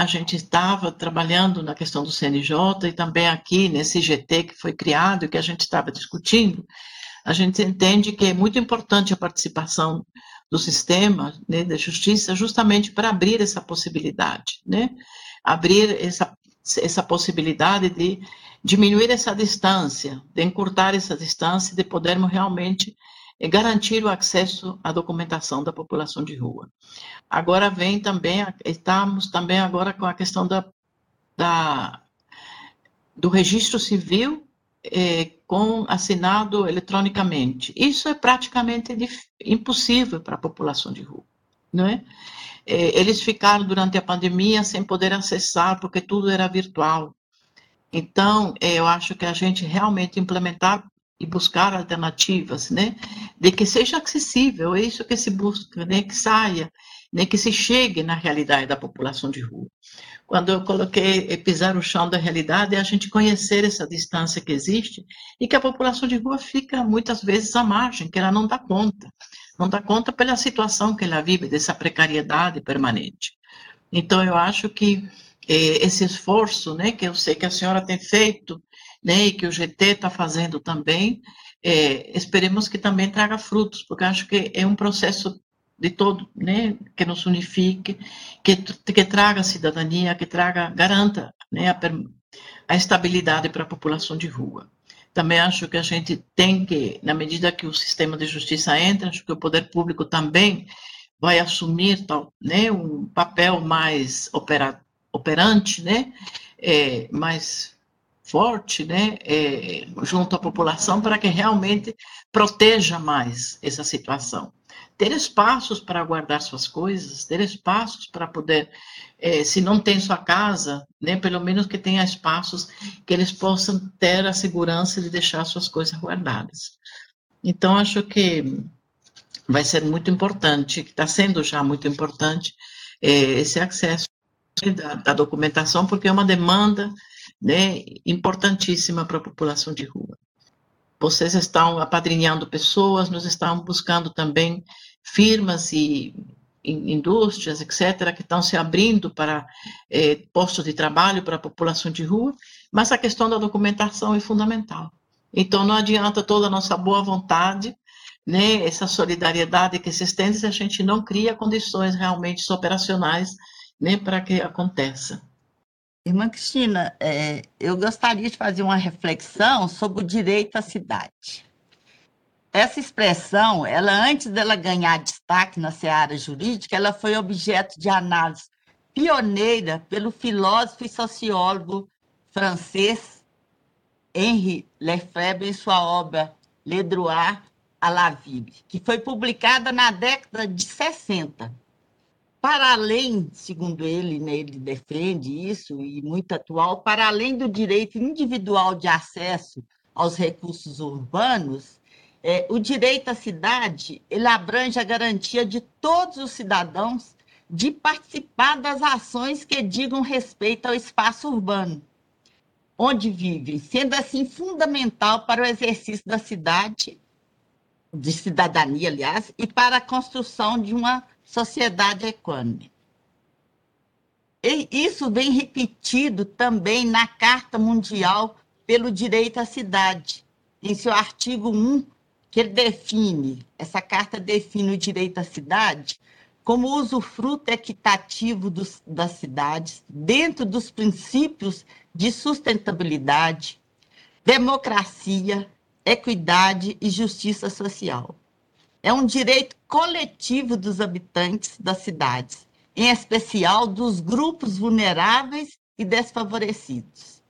a gente estava trabalhando na questão do CNJ e também aqui nesse GT que foi criado e que a gente estava discutindo, a gente entende que é muito importante a participação do sistema né, da justiça justamente para abrir essa possibilidade, né? abrir essa, essa possibilidade de diminuir essa distância, de encurtar essa distância, de podermos realmente eh, garantir o acesso à documentação da população de rua. Agora vem também, estamos também agora com a questão da, da do registro civil é, com assinado eletronicamente. Isso é praticamente impossível para a população de rua, não é? É, eles ficaram durante a pandemia sem poder acessar, porque tudo era virtual. Então, é, eu acho que a gente realmente implementar e buscar alternativas, né, de que seja acessível, é isso que se busca, né, que saia, né, que se chegue na realidade da população de rua. Quando eu coloquei é, pisar o chão da realidade, é a gente conhecer essa distância que existe e que a população de rua fica muitas vezes à margem, que ela não dá conta não dá conta pela situação que ela vive, dessa precariedade permanente. Então, eu acho que eh, esse esforço, né, que eu sei que a senhora tem feito, né, e que o GT está fazendo também, eh, esperemos que também traga frutos, porque acho que é um processo de todo, né, que nos unifique, que, que traga cidadania, que traga, garanta né, a, a estabilidade para a população de rua. Também acho que a gente tem que, na medida que o sistema de justiça entra, acho que o poder público também vai assumir tal, né, um papel mais opera, operante, né, é, mais forte, né, é, junto à população, para que realmente proteja mais essa situação. Ter espaços para guardar suas coisas, ter espaços para poder, é, se não tem sua casa, né, pelo menos que tenha espaços que eles possam ter a segurança de deixar suas coisas guardadas. Então, acho que vai ser muito importante, está sendo já muito importante, é, esse acesso da, da, documentação, porque é uma demanda né, importantíssima para a população de rua. Vocês estão apadrinhando pessoas, nós estamos buscando também firmas e indústrias, etc., que estão se abrindo para é, postos de trabalho para a população de rua, mas a questão da documentação é fundamental. Então, não adianta toda a nossa boa vontade né, essa solidariedade que se estende se a gente não cria condições realmente operacionais né, para que aconteça. Irmã Cristina, é, eu gostaria de fazer uma reflexão sobre o direito à cidade. Essa expressão, ela antes dela ganhar destaque na seara jurídica, ela foi objeto de análise pioneira pelo filósofo e sociólogo francês Henri Lefebvre em sua obra Le Droit a la Ville, que foi publicada na década de 60. Para além, segundo ele, né, ele defende isso, e muito atual, para além do direito individual de acesso aos recursos urbanos, é, o direito à cidade ele abrange a garantia de todos os cidadãos de participar das ações que digam respeito ao espaço urbano, onde vivem, sendo assim fundamental para o exercício da cidade de cidadania, aliás, e para a construção de uma sociedade econômica. E isso vem repetido também na Carta Mundial pelo Direito à Cidade, em seu artigo 1, que ele define, essa carta define o direito à cidade como usufruto equitativo dos, das cidades, dentro dos princípios de sustentabilidade, democracia, equidade e justiça social. É um direito coletivo dos habitantes das cidades, em especial dos grupos vulneráveis e desfavorecidos.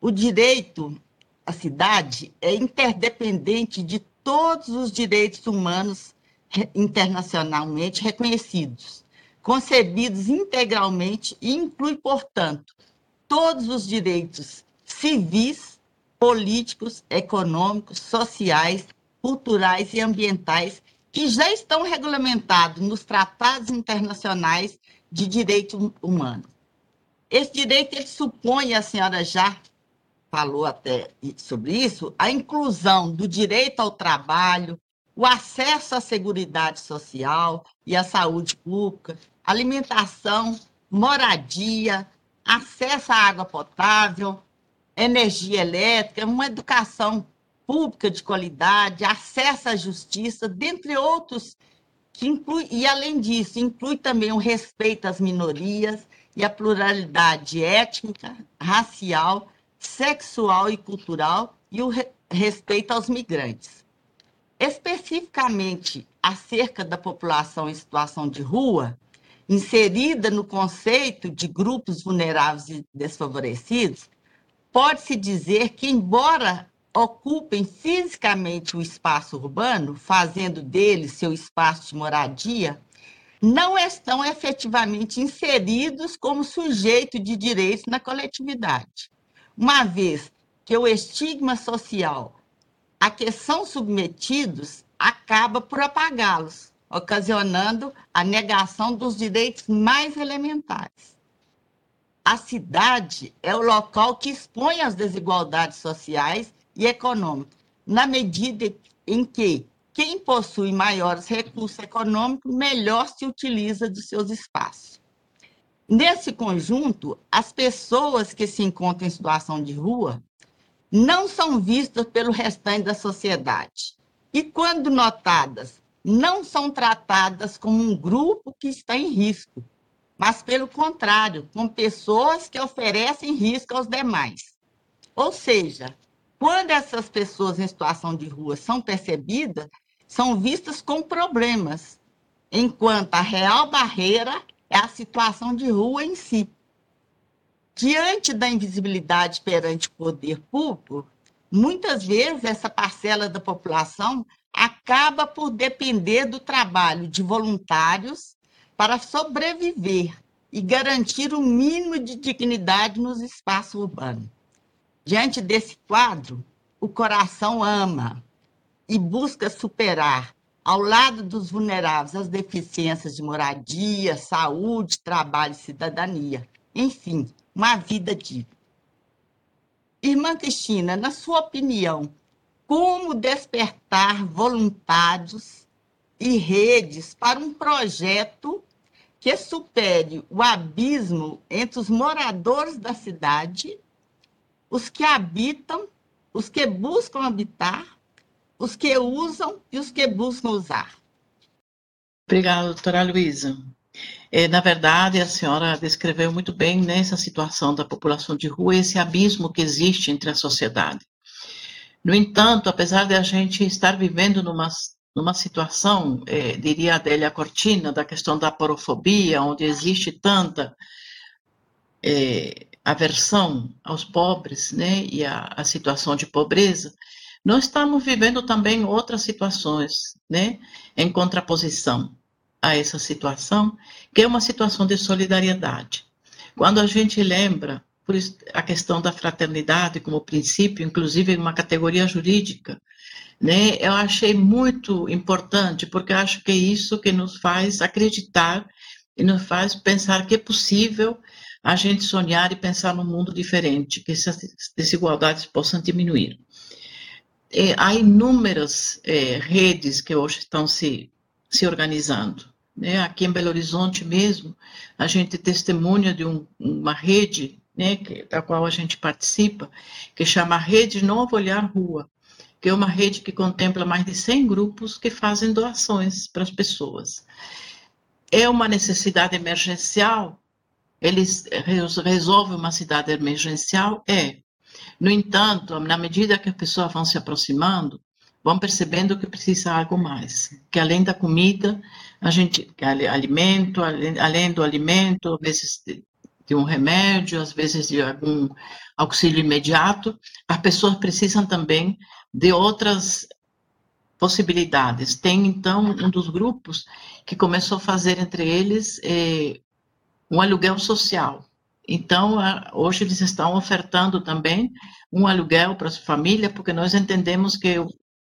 O direito à cidade é interdependente de todos os direitos humanos internacionalmente reconhecidos, concebidos integralmente e inclui, portanto, todos os direitos civis políticos, econômicos, sociais, culturais e ambientais que já estão regulamentados nos tratados internacionais de direito humano. Esse direito ele supõe, a senhora já falou até sobre isso, a inclusão do direito ao trabalho, o acesso à seguridade social e à saúde pública, alimentação, moradia, acesso à água potável, energia elétrica, uma educação pública de qualidade, acesso à justiça, dentre outros, que inclui, e além disso, inclui também o respeito às minorias e a pluralidade étnica, racial, sexual e cultural e o re, respeito aos migrantes. Especificamente acerca da população em situação de rua, inserida no conceito de grupos vulneráveis e desfavorecidos, pode-se dizer que, embora ocupem fisicamente o espaço urbano, fazendo dele seu espaço de moradia, não estão efetivamente inseridos como sujeito de direitos na coletividade, uma vez que o estigma social a que são submetidos acaba por apagá-los, ocasionando a negação dos direitos mais elementares. A cidade é o local que expõe as desigualdades sociais e econômicas, na medida em que quem possui maiores recursos econômicos melhor se utiliza dos seus espaços. Nesse conjunto, as pessoas que se encontram em situação de rua não são vistas pelo restante da sociedade. E quando notadas não são tratadas como um grupo que está em risco, mas, pelo contrário, como pessoas que oferecem risco aos demais. Ou seja, quando essas pessoas em situação de rua são percebidas, são vistas com problemas, enquanto a real barreira é a situação de rua em si. Diante da invisibilidade perante o poder público, muitas vezes essa parcela da população acaba por depender do trabalho de voluntários para sobreviver e garantir o mínimo de dignidade nos espaços urbanos. Diante desse quadro, o coração ama e busca superar, ao lado dos vulneráveis, as deficiências de moradia, saúde, trabalho e cidadania. Enfim, uma vida digna. Irmã Cristina, na sua opinião, como despertar voluntários e redes para um projeto que supere o abismo entre os moradores da cidade, os que habitam, os que buscam habitar, os que usam e os que buscam usar. Obrigada, doutora Luísa. É, na verdade, a senhora descreveu muito bem nessa situação da população de rua, esse abismo que existe entre a sociedade. No entanto, apesar de a gente estar vivendo numa, numa situação, é, diria a Adélia Cortina, da questão da porofobia, onde existe tanta é, aversão aos pobres, né, e a, a situação de pobreza, nós estamos vivendo também outras situações, né, em contraposição a essa situação, que é uma situação de solidariedade. Quando a gente lembra por a questão da fraternidade como princípio, inclusive uma categoria jurídica, né? Eu achei muito importante, porque acho que é isso que nos faz acreditar e nos faz pensar que é possível a gente sonhar e pensar num mundo diferente, que essas desigualdades possam diminuir. E há inúmeras é, redes que hoje estão se, se organizando. Né? Aqui em Belo Horizonte mesmo, a gente testemunha de um, uma rede né, que, da qual a gente participa, que chama Rede Novo Olhar Rua, que é uma rede que contempla mais de 100 grupos que fazem doações para as pessoas. É uma necessidade emergencial? Eles resolvem uma cidade emergencial? É. No entanto, na medida que as pessoas vão se aproximando, vão percebendo que precisa algo mais, que além da comida, a gente, alimento, além, além do alimento, às vezes de um remédio, às vezes de algum auxílio imediato, as pessoas precisam também de outras possibilidades. Tem, então, um dos grupos que começou a fazer entre eles eh, um aluguel social. Então, hoje eles estão ofertando também um aluguel para a família, porque nós entendemos que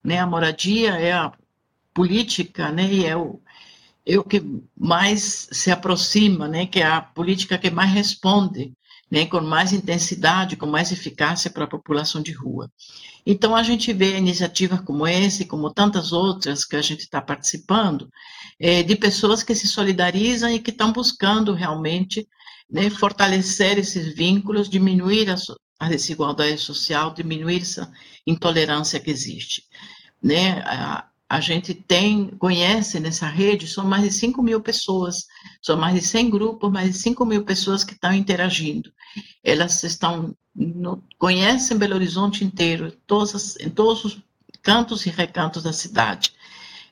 né, a moradia é a política, né, e é o, é o que mais se aproxima, né, que é a política que mais responde, né, com mais intensidade, com mais eficácia para a população de rua. Então, a gente vê iniciativas como essa, como tantas outras que a gente está participando, é, de pessoas que se solidarizam e que estão buscando realmente né, fortalecer esses vínculos, diminuir a, a desigualdade social, diminuir essa intolerância que existe. Né? A, a gente tem, conhece nessa rede, são mais de 5 mil pessoas, são mais de 100 grupos, mais de 5 mil pessoas que estão interagindo. Elas estão, no, conhecem Belo Horizonte inteiro, todas, em todos os cantos e recantos da cidade.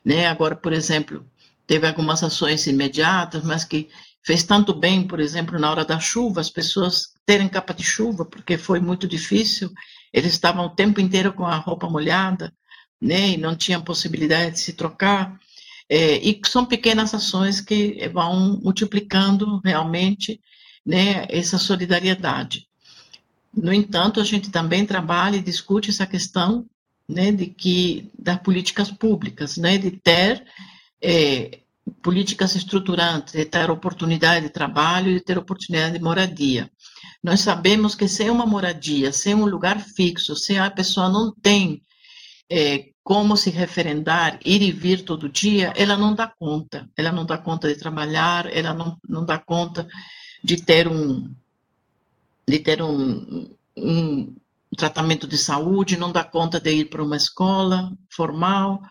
Né? Agora, por exemplo, teve algumas ações imediatas, mas que fez tanto bem, por exemplo, na hora da chuva, as pessoas terem capa de chuva, porque foi muito difícil, eles estavam o tempo inteiro com a roupa molhada, né, e não tinham possibilidade de se trocar. É, e são pequenas ações que vão multiplicando realmente né, essa solidariedade. No entanto, a gente também trabalha e discute essa questão né, de que das políticas públicas, né, de ter é, políticas estruturantes, de ter oportunidade de trabalho de ter oportunidade de moradia. Nós sabemos que sem uma moradia, sem um lugar fixo, se a pessoa não tem é, como se referendar, ir e vir todo dia, ela não dá conta. Ela não dá conta de trabalhar, ela não, não dá conta de ter um de ter um, um tratamento de saúde, não dá conta de ir para uma escola formal,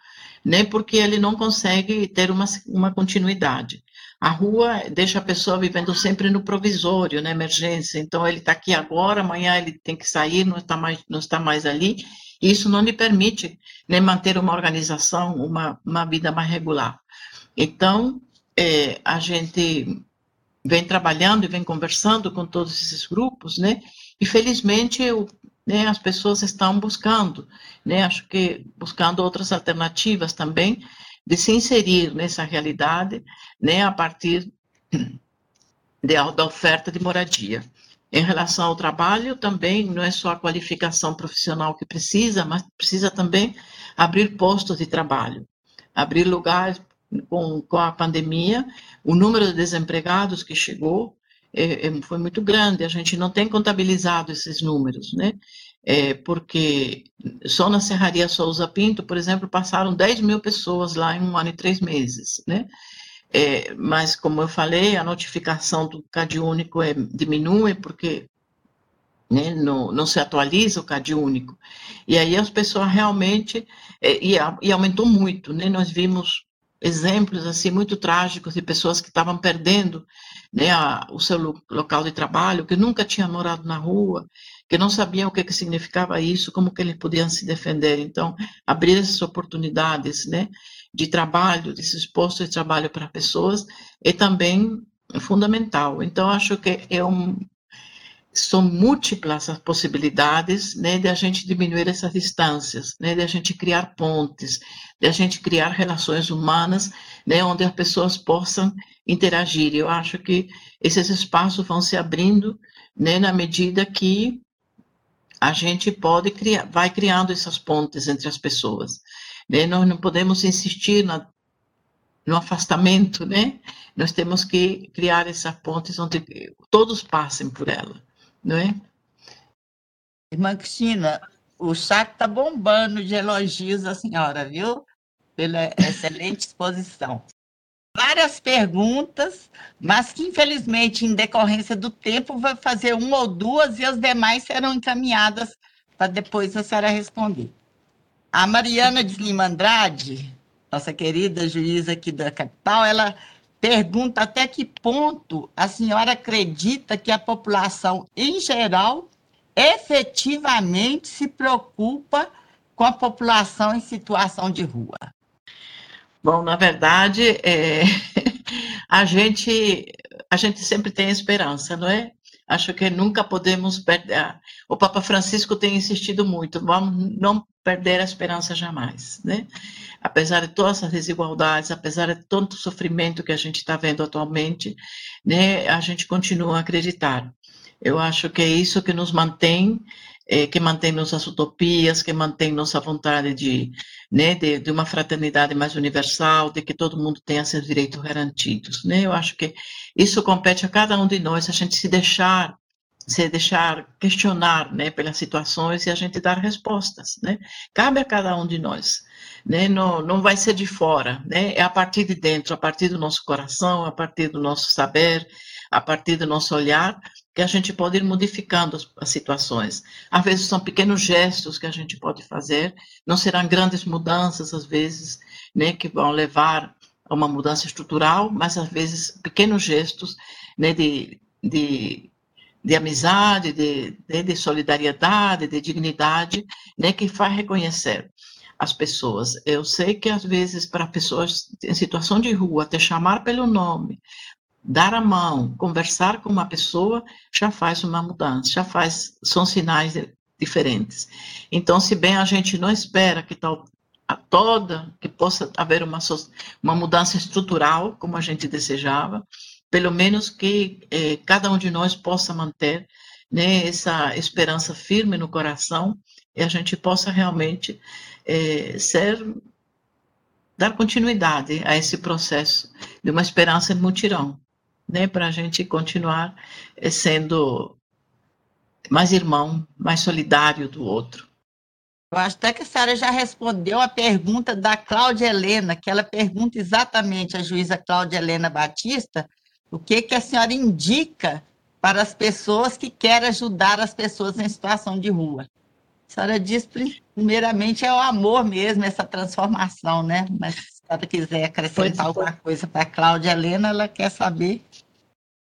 nem porque ele não consegue ter uma, uma continuidade. A rua deixa a pessoa vivendo sempre no provisório, na emergência. Então, ele está aqui agora, amanhã ele tem que sair, não está mais, não está mais ali. E isso não lhe permite né, manter uma organização, uma, uma vida mais regular. Então, é, a gente vem trabalhando e vem conversando com todos esses grupos, né? E felizmente eu, né, as pessoas estão buscando, né? Acho que buscando outras alternativas também de se inserir nessa realidade, né, a partir de, da oferta de moradia. Em relação ao trabalho, também não é só a qualificação profissional que precisa, mas precisa também abrir postos de trabalho, abrir lugares com, com a pandemia, o número de desempregados que chegou é, é, foi muito grande, a gente não tem contabilizado esses números, né? É, porque só na Serraria Souza Pinto, por exemplo, passaram 10 mil pessoas lá em um ano e três meses, né? É, mas, como eu falei, a notificação do CAD único é, diminui, porque né, não, não se atualiza o CAD único. E aí as pessoas realmente, é, e, e aumentou muito, né? Nós vimos exemplos assim muito trágicos de pessoas que estavam perdendo né, a, o seu local de trabalho, que nunca tinham morado na rua, que não sabiam o que, que significava isso, como que eles podiam se defender. Então, abrir essas oportunidades né, de trabalho, desses postos de trabalho para pessoas, é também fundamental. Então, acho que é um, são múltiplas as possibilidades né, de a gente diminuir essas distâncias, né, de a gente criar pontes, de a gente criar relações humanas, né, onde as pessoas possam interagir. Eu acho que esses espaços vão se abrindo né, na medida que a gente pode criar, vai criando essas pontes entre as pessoas. Né? Nós não podemos insistir na, no afastamento, né? Nós temos que criar essas pontes onde todos passem por ela não é? Irmã Cristina, o chat está bombando de elogios à senhora, viu? Pela excelente exposição. Várias perguntas, mas que infelizmente, em decorrência do tempo, vai fazer uma ou duas e as demais serão encaminhadas para depois a senhora responder. A Mariana de Lima Andrade, nossa querida juíza aqui da capital, ela pergunta até que ponto a senhora acredita que a população, em geral, efetivamente se preocupa com a população em situação de rua? Bom, na verdade, é, [LAUGHS] a gente a gente sempre tem esperança, não é? Acho que nunca podemos perder. O Papa Francisco tem insistido muito, vamos não perder a esperança jamais, né? Apesar de todas as desigualdades, apesar de tanto sofrimento que a gente está vendo atualmente, né, a gente continua a acreditar. Eu acho que é isso que nos mantém, é, que mantém nossas utopias, que mantém nossa vontade de, né, de, de, uma fraternidade mais universal, de que todo mundo tenha seus direitos garantidos. Né? Eu acho que isso compete a cada um de nós, a gente se deixar se deixar questionar né, pelas situações e a gente dar respostas. Né? Cabe a cada um de nós né? não, não vai ser de fora, né? é a partir de dentro, a partir do nosso coração, a partir do nosso saber, a partir do nosso olhar, que a gente pode ir modificando as, as situações. Às vezes são pequenos gestos que a gente pode fazer, não serão grandes mudanças, às vezes, né, que vão levar a uma mudança estrutural, mas às vezes pequenos gestos né, de, de de amizade, de, de, de, solidariedade, de dignidade, né, que faz reconhecer as pessoas. Eu sei que às vezes para pessoas em situação de rua, te chamar pelo nome, dar a mão, conversar com uma pessoa, já faz uma mudança, já faz, são sinais diferentes. Então, se bem a gente não espera que tal a toda, que possa haver uma, uma mudança estrutural, como a gente desejava, pelo menos que eh, cada um de nós possa manter né, essa esperança firme no coração e a gente possa realmente é, ser dar continuidade a esse processo de uma esperança em mutirão, né, para a gente continuar é, sendo mais irmão, mais solidário do outro. Eu acho até que a senhora já respondeu a pergunta da Cláudia Helena, que ela pergunta exatamente à juíza Cláudia Helena Batista o que, que a senhora indica para as pessoas que querem ajudar as pessoas em situação de rua. A senhora diz, primeiramente, é o amor mesmo, essa transformação, né? Mas se a senhora quiser acrescentar é. alguma coisa para a Cláudia Helena, ela quer saber.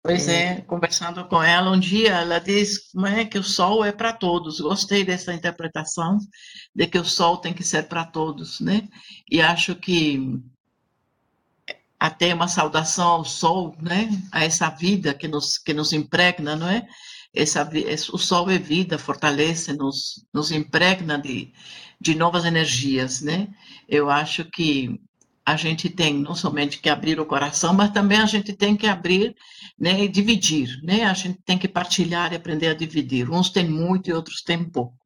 Pois é, conversando com ela um dia, ela diz é que o sol é para todos. Gostei dessa interpretação de que o sol tem que ser para todos, né? E acho que até uma saudação ao sol, né? A essa vida que nos que nos impregna, não é? Essa, o sol é vida, fortalece, nos nos impregna de de novas energias, né? Eu acho que a gente tem não somente que abrir o coração, mas também a gente tem que abrir né, e dividir. Né? A gente tem que partilhar e aprender a dividir. Uns têm muito e outros têm pouco.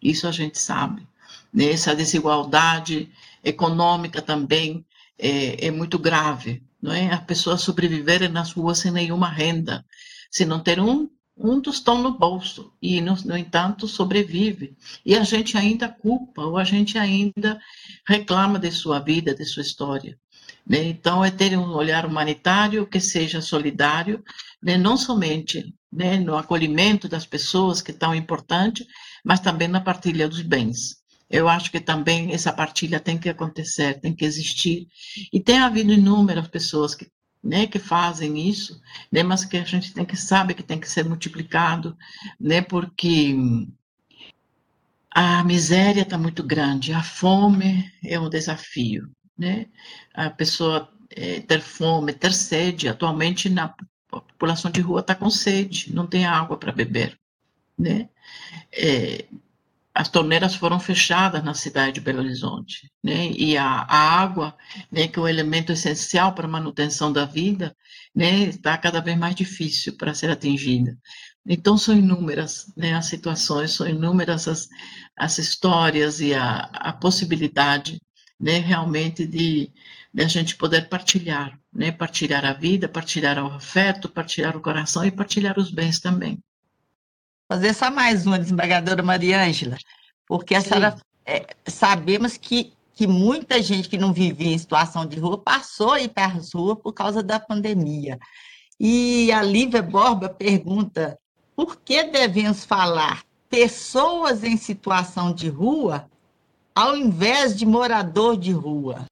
Isso a gente sabe. Né? Essa desigualdade econômica também é, é muito grave. Não é? As pessoas sobreviverem nas ruas sem nenhuma renda, se não ter um um tostão no bolso e, no, no, entanto, sobrevive. E a gente ainda culpa, ou a gente ainda reclama de sua vida, de sua história. Né? Então, é ter um olhar humanitário que seja solidário, né? não somente né, no acolhimento das pessoas, que é tão importante, mas também na partilha dos bens. Eu acho que também essa partilha tem que acontecer, tem que existir. E tem havido inúmeras pessoas que né, que fazem isso, né, mas que a gente tem que saber que tem que ser multiplicado, né, porque a miséria está muito grande, a fome é um desafio, né, a pessoa é, ter fome, ter sede, atualmente na a população de rua está com sede, não tem água para beber, né, é, as torneiras foram fechadas na cidade de Belo Horizonte, né? E a, a água, né, que é o elemento essencial para a manutenção da vida, né, está cada vez mais difícil para ser atingida. Então são inúmeras, né, as situações, são inúmeras as, as histórias e a, a possibilidade, né, realmente de, de a gente poder partilhar, né, partilhar a vida, partilhar o afeto, partilhar o coração e partilhar os bens também fazer só mais uma, desembargadora Maria Ângela, porque a senhora, é, sabemos que, que muita gente que não vivia em situação de rua passou a ir para as ruas por causa da pandemia. E a Lívia Borba pergunta, por que devemos falar pessoas em situação de rua ao invés de morador de rua?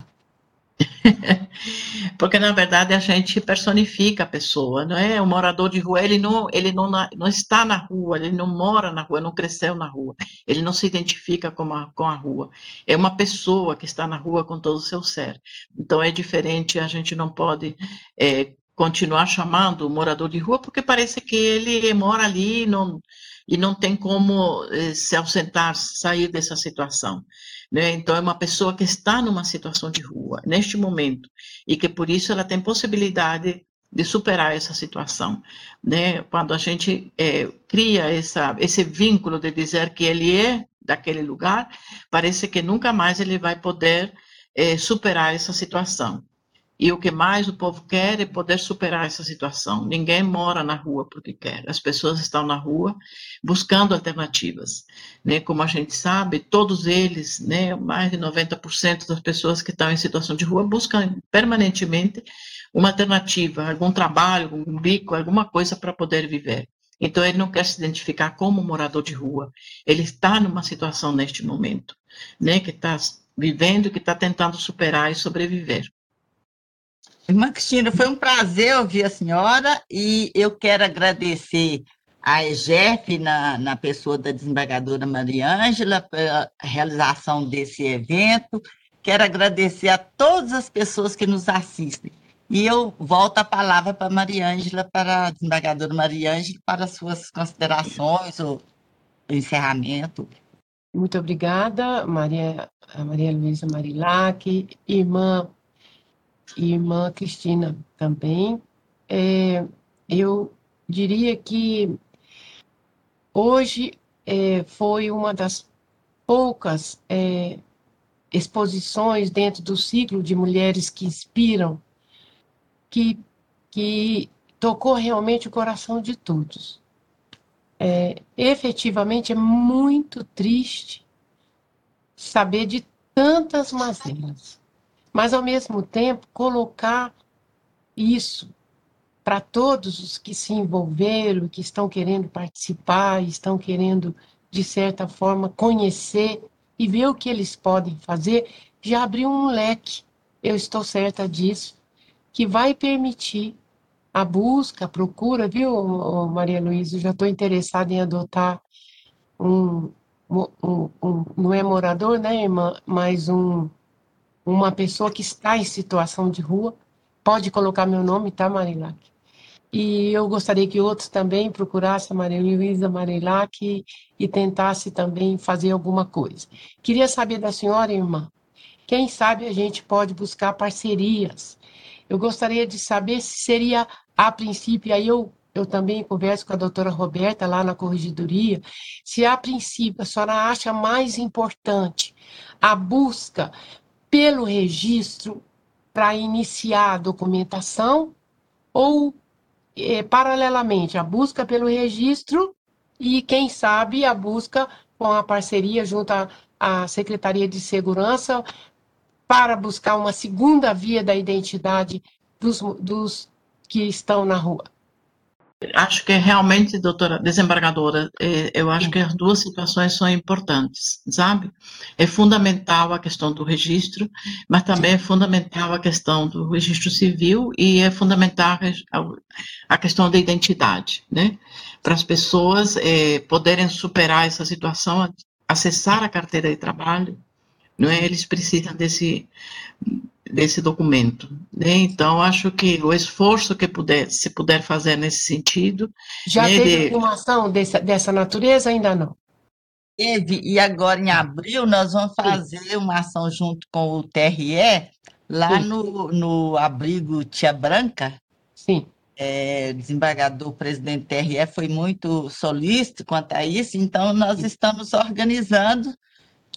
[LAUGHS] Porque, na verdade, a gente personifica a pessoa, não é? O morador de rua, ele não, ele não, não está na rua, ele não mora na rua, não cresceu na rua, ele não se identifica com a, com a rua. É uma pessoa que está na rua com todo o seu ser. Então, é diferente, a gente não pode é, continuar chamando o morador de rua, porque parece que ele mora ali não, e não tem como é, se ausentar, sair dessa situação. Né? Então, é uma pessoa que está numa situação de rua, neste momento, e que por isso ela tem possibilidade de superar essa situação. Né? Quando a gente é, cria essa, esse vínculo de dizer que ele é daquele lugar, parece que nunca mais ele vai poder é, superar essa situação. E o que mais o povo quer é poder superar essa situação. Ninguém mora na rua porque quer. As pessoas estão na rua buscando alternativas. Né? Como a gente sabe, todos eles, né, mais de 90% das pessoas que estão em situação de rua buscam permanentemente uma alternativa, algum trabalho, um bico, alguma coisa para poder viver. Então, ele não quer se identificar como morador de rua. Ele está numa situação neste momento, né, que está vivendo, que está tentando superar e sobreviver. Irmã Cristina, foi um prazer ouvir a senhora e eu quero agradecer a EGEF, na, na pessoa da desembargadora Maria Ângela, pela realização desse evento. Quero agradecer a todas as pessoas que nos assistem. E eu volto a palavra para Maria Ângela, para a desembargadora Maria Ângela, para suas considerações ou encerramento. Muito obrigada, Maria, Maria Luísa Marilac, irmã e irmã Cristina também. É, eu diria que hoje é, foi uma das poucas é, exposições dentro do ciclo de mulheres que inspiram que, que tocou realmente o coração de todos. É, efetivamente é muito triste saber de tantas mazelas mas ao mesmo tempo colocar isso para todos os que se envolveram, que estão querendo participar, estão querendo de certa forma, conhecer e ver o que eles podem fazer, já abriu um leque, eu estou certa disso, que vai permitir a busca, a procura, viu, Maria Luísa? Eu já estou interessada em adotar um, um, um, não é morador, né, irmã, mas um, uma pessoa que está em situação de rua. Pode colocar meu nome, tá, Marilac? E eu gostaria que outros também procurassem a Maria Luísa Marilac e, e tentasse também fazer alguma coisa. Queria saber da senhora, irmã, quem sabe a gente pode buscar parcerias. Eu gostaria de saber se seria, a princípio, aí eu eu também converso com a doutora Roberta lá na corregedoria, se a princípio a senhora acha mais importante a busca pelo registro para iniciar a documentação ou, é, paralelamente, a busca pelo registro e, quem sabe, a busca com a parceria junto à, à Secretaria de Segurança para buscar uma segunda via da identidade dos, dos que estão na rua. Acho que realmente, doutora desembargadora, é, eu acho que as duas situações são importantes, sabe? É fundamental a questão do registro, mas também é fundamental a questão do registro civil e é fundamental a questão da identidade, né? Para as pessoas é, poderem superar essa situação, acessar a carteira de trabalho, não é? Eles precisam desse desse documento. Né? Então, acho que o esforço que puder, se puder fazer nesse sentido. Já né, teve de... alguma ação dessa, dessa natureza? Ainda não. Teve, e agora em abril nós vamos fazer Sim. uma ação junto com o TRE, lá no, no abrigo Tia Branca. Sim. É, desembargador presidente do TRE foi muito solícito quanto a isso, então nós estamos organizando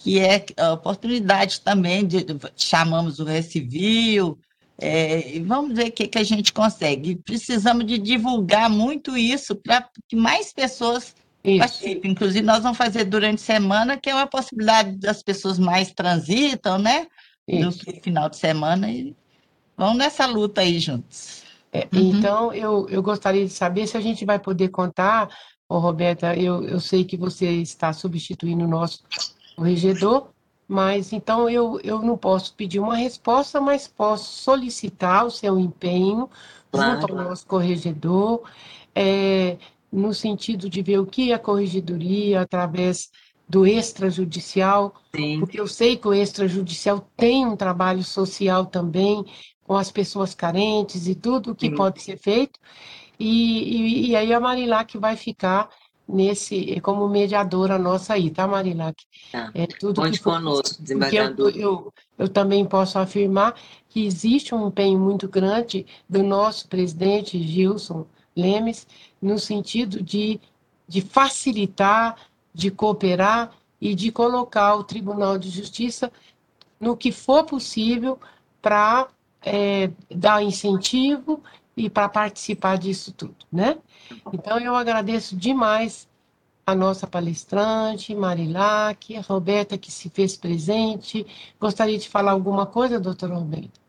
que é a oportunidade também de, chamamos o Recivil, é, vamos ver o que, que a gente consegue. Precisamos de divulgar muito isso para que mais pessoas isso. participem. Inclusive, nós vamos fazer durante a semana, que é uma possibilidade das pessoas mais transitam, né? Isso. No final de semana, e vamos nessa luta aí juntos. É, uhum. Então, eu, eu gostaria de saber se a gente vai poder contar, oh, Roberta, eu, eu sei que você está substituindo o nosso corregedor, mas então eu, eu não posso pedir uma resposta, mas posso solicitar o seu empenho claro. junto ao nosso corregedor, é, no sentido de ver o que a corregedoria, através do extrajudicial, Sim. porque eu sei que o extrajudicial tem um trabalho social também com as pessoas carentes e tudo o que Sim. pode ser feito, e, e, e aí a Marilac vai ficar nesse como mediadora nossa aí, tá, Marilac? Tá. É tudo Conte que conosco, desembargador. Eu, eu, eu, também posso afirmar que existe um empenho muito grande do nosso presidente Gilson Lemes no sentido de, de facilitar, de cooperar e de colocar o Tribunal de Justiça no que for possível para é, dar incentivo e para participar disso tudo, né? Então, eu agradeço demais a nossa palestrante, Marilac, a Roberta, que se fez presente. Gostaria de falar alguma coisa, doutora Roberta?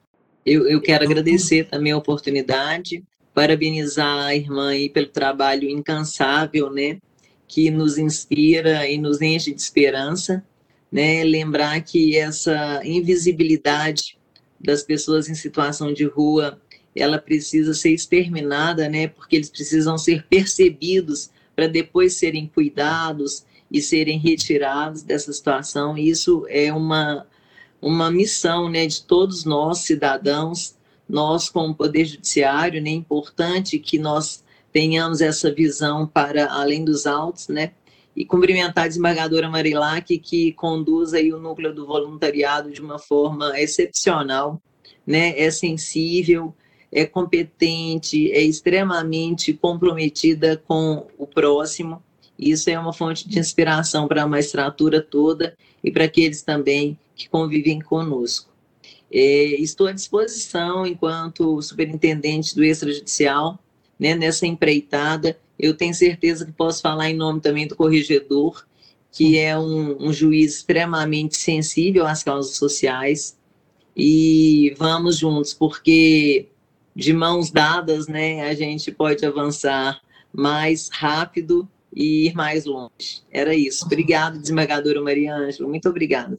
Eu, eu quero agradecer também a oportunidade, parabenizar a irmã aí pelo trabalho incansável, né? Que nos inspira e nos enche de esperança, né? Lembrar que essa invisibilidade das pessoas em situação de rua ela precisa ser exterminada, né? Porque eles precisam ser percebidos para depois serem cuidados e serem retirados dessa situação. Isso é uma uma missão, né, de todos nós cidadãos, nós como poder judiciário, né, importante que nós tenhamos essa visão para além dos autos, né? E cumprimentar a desembargadora Marilac, que conduz aí o núcleo do voluntariado de uma forma excepcional, né? É sensível, é competente, é extremamente comprometida com o próximo. Isso é uma fonte de inspiração para a magistratura toda e para aqueles também que convivem conosco. É, estou à disposição, enquanto superintendente do extrajudicial, né, nessa empreitada. Eu tenho certeza que posso falar em nome também do corregedor, que é um, um juiz extremamente sensível às causas sociais. E vamos juntos, porque de mãos dadas, né, a gente pode avançar mais rápido e ir mais longe. Era isso. Obrigado, desembargadora Maria Ângela. Muito obrigada.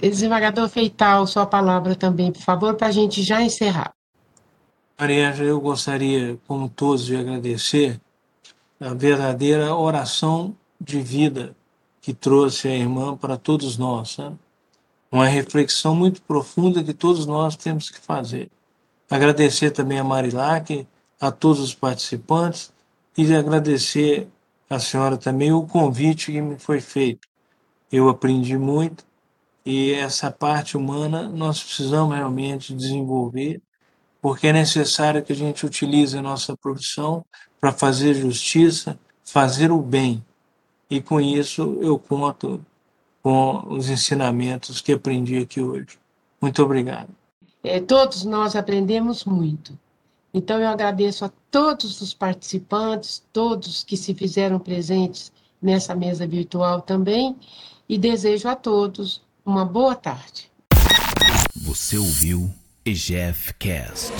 Desembargador Feital, sua palavra também, por favor, para a gente já encerrar. Maria Ângela, eu gostaria, como todos, de agradecer a verdadeira oração de vida que trouxe a irmã para todos nós. Né? Uma reflexão muito profunda que todos nós temos que fazer. Agradecer também a Marilac, a todos os participantes e agradecer à senhora também o convite que me foi feito. Eu aprendi muito e essa parte humana nós precisamos realmente desenvolver, porque é necessário que a gente utilize a nossa profissão para fazer justiça, fazer o bem. E com isso eu conto com os ensinamentos que aprendi aqui hoje. Muito obrigado. É, todos nós aprendemos muito. Então, eu agradeço a todos os participantes, todos que se fizeram presentes nessa mesa virtual também, e desejo a todos uma boa tarde. Você ouviu EGF Cast.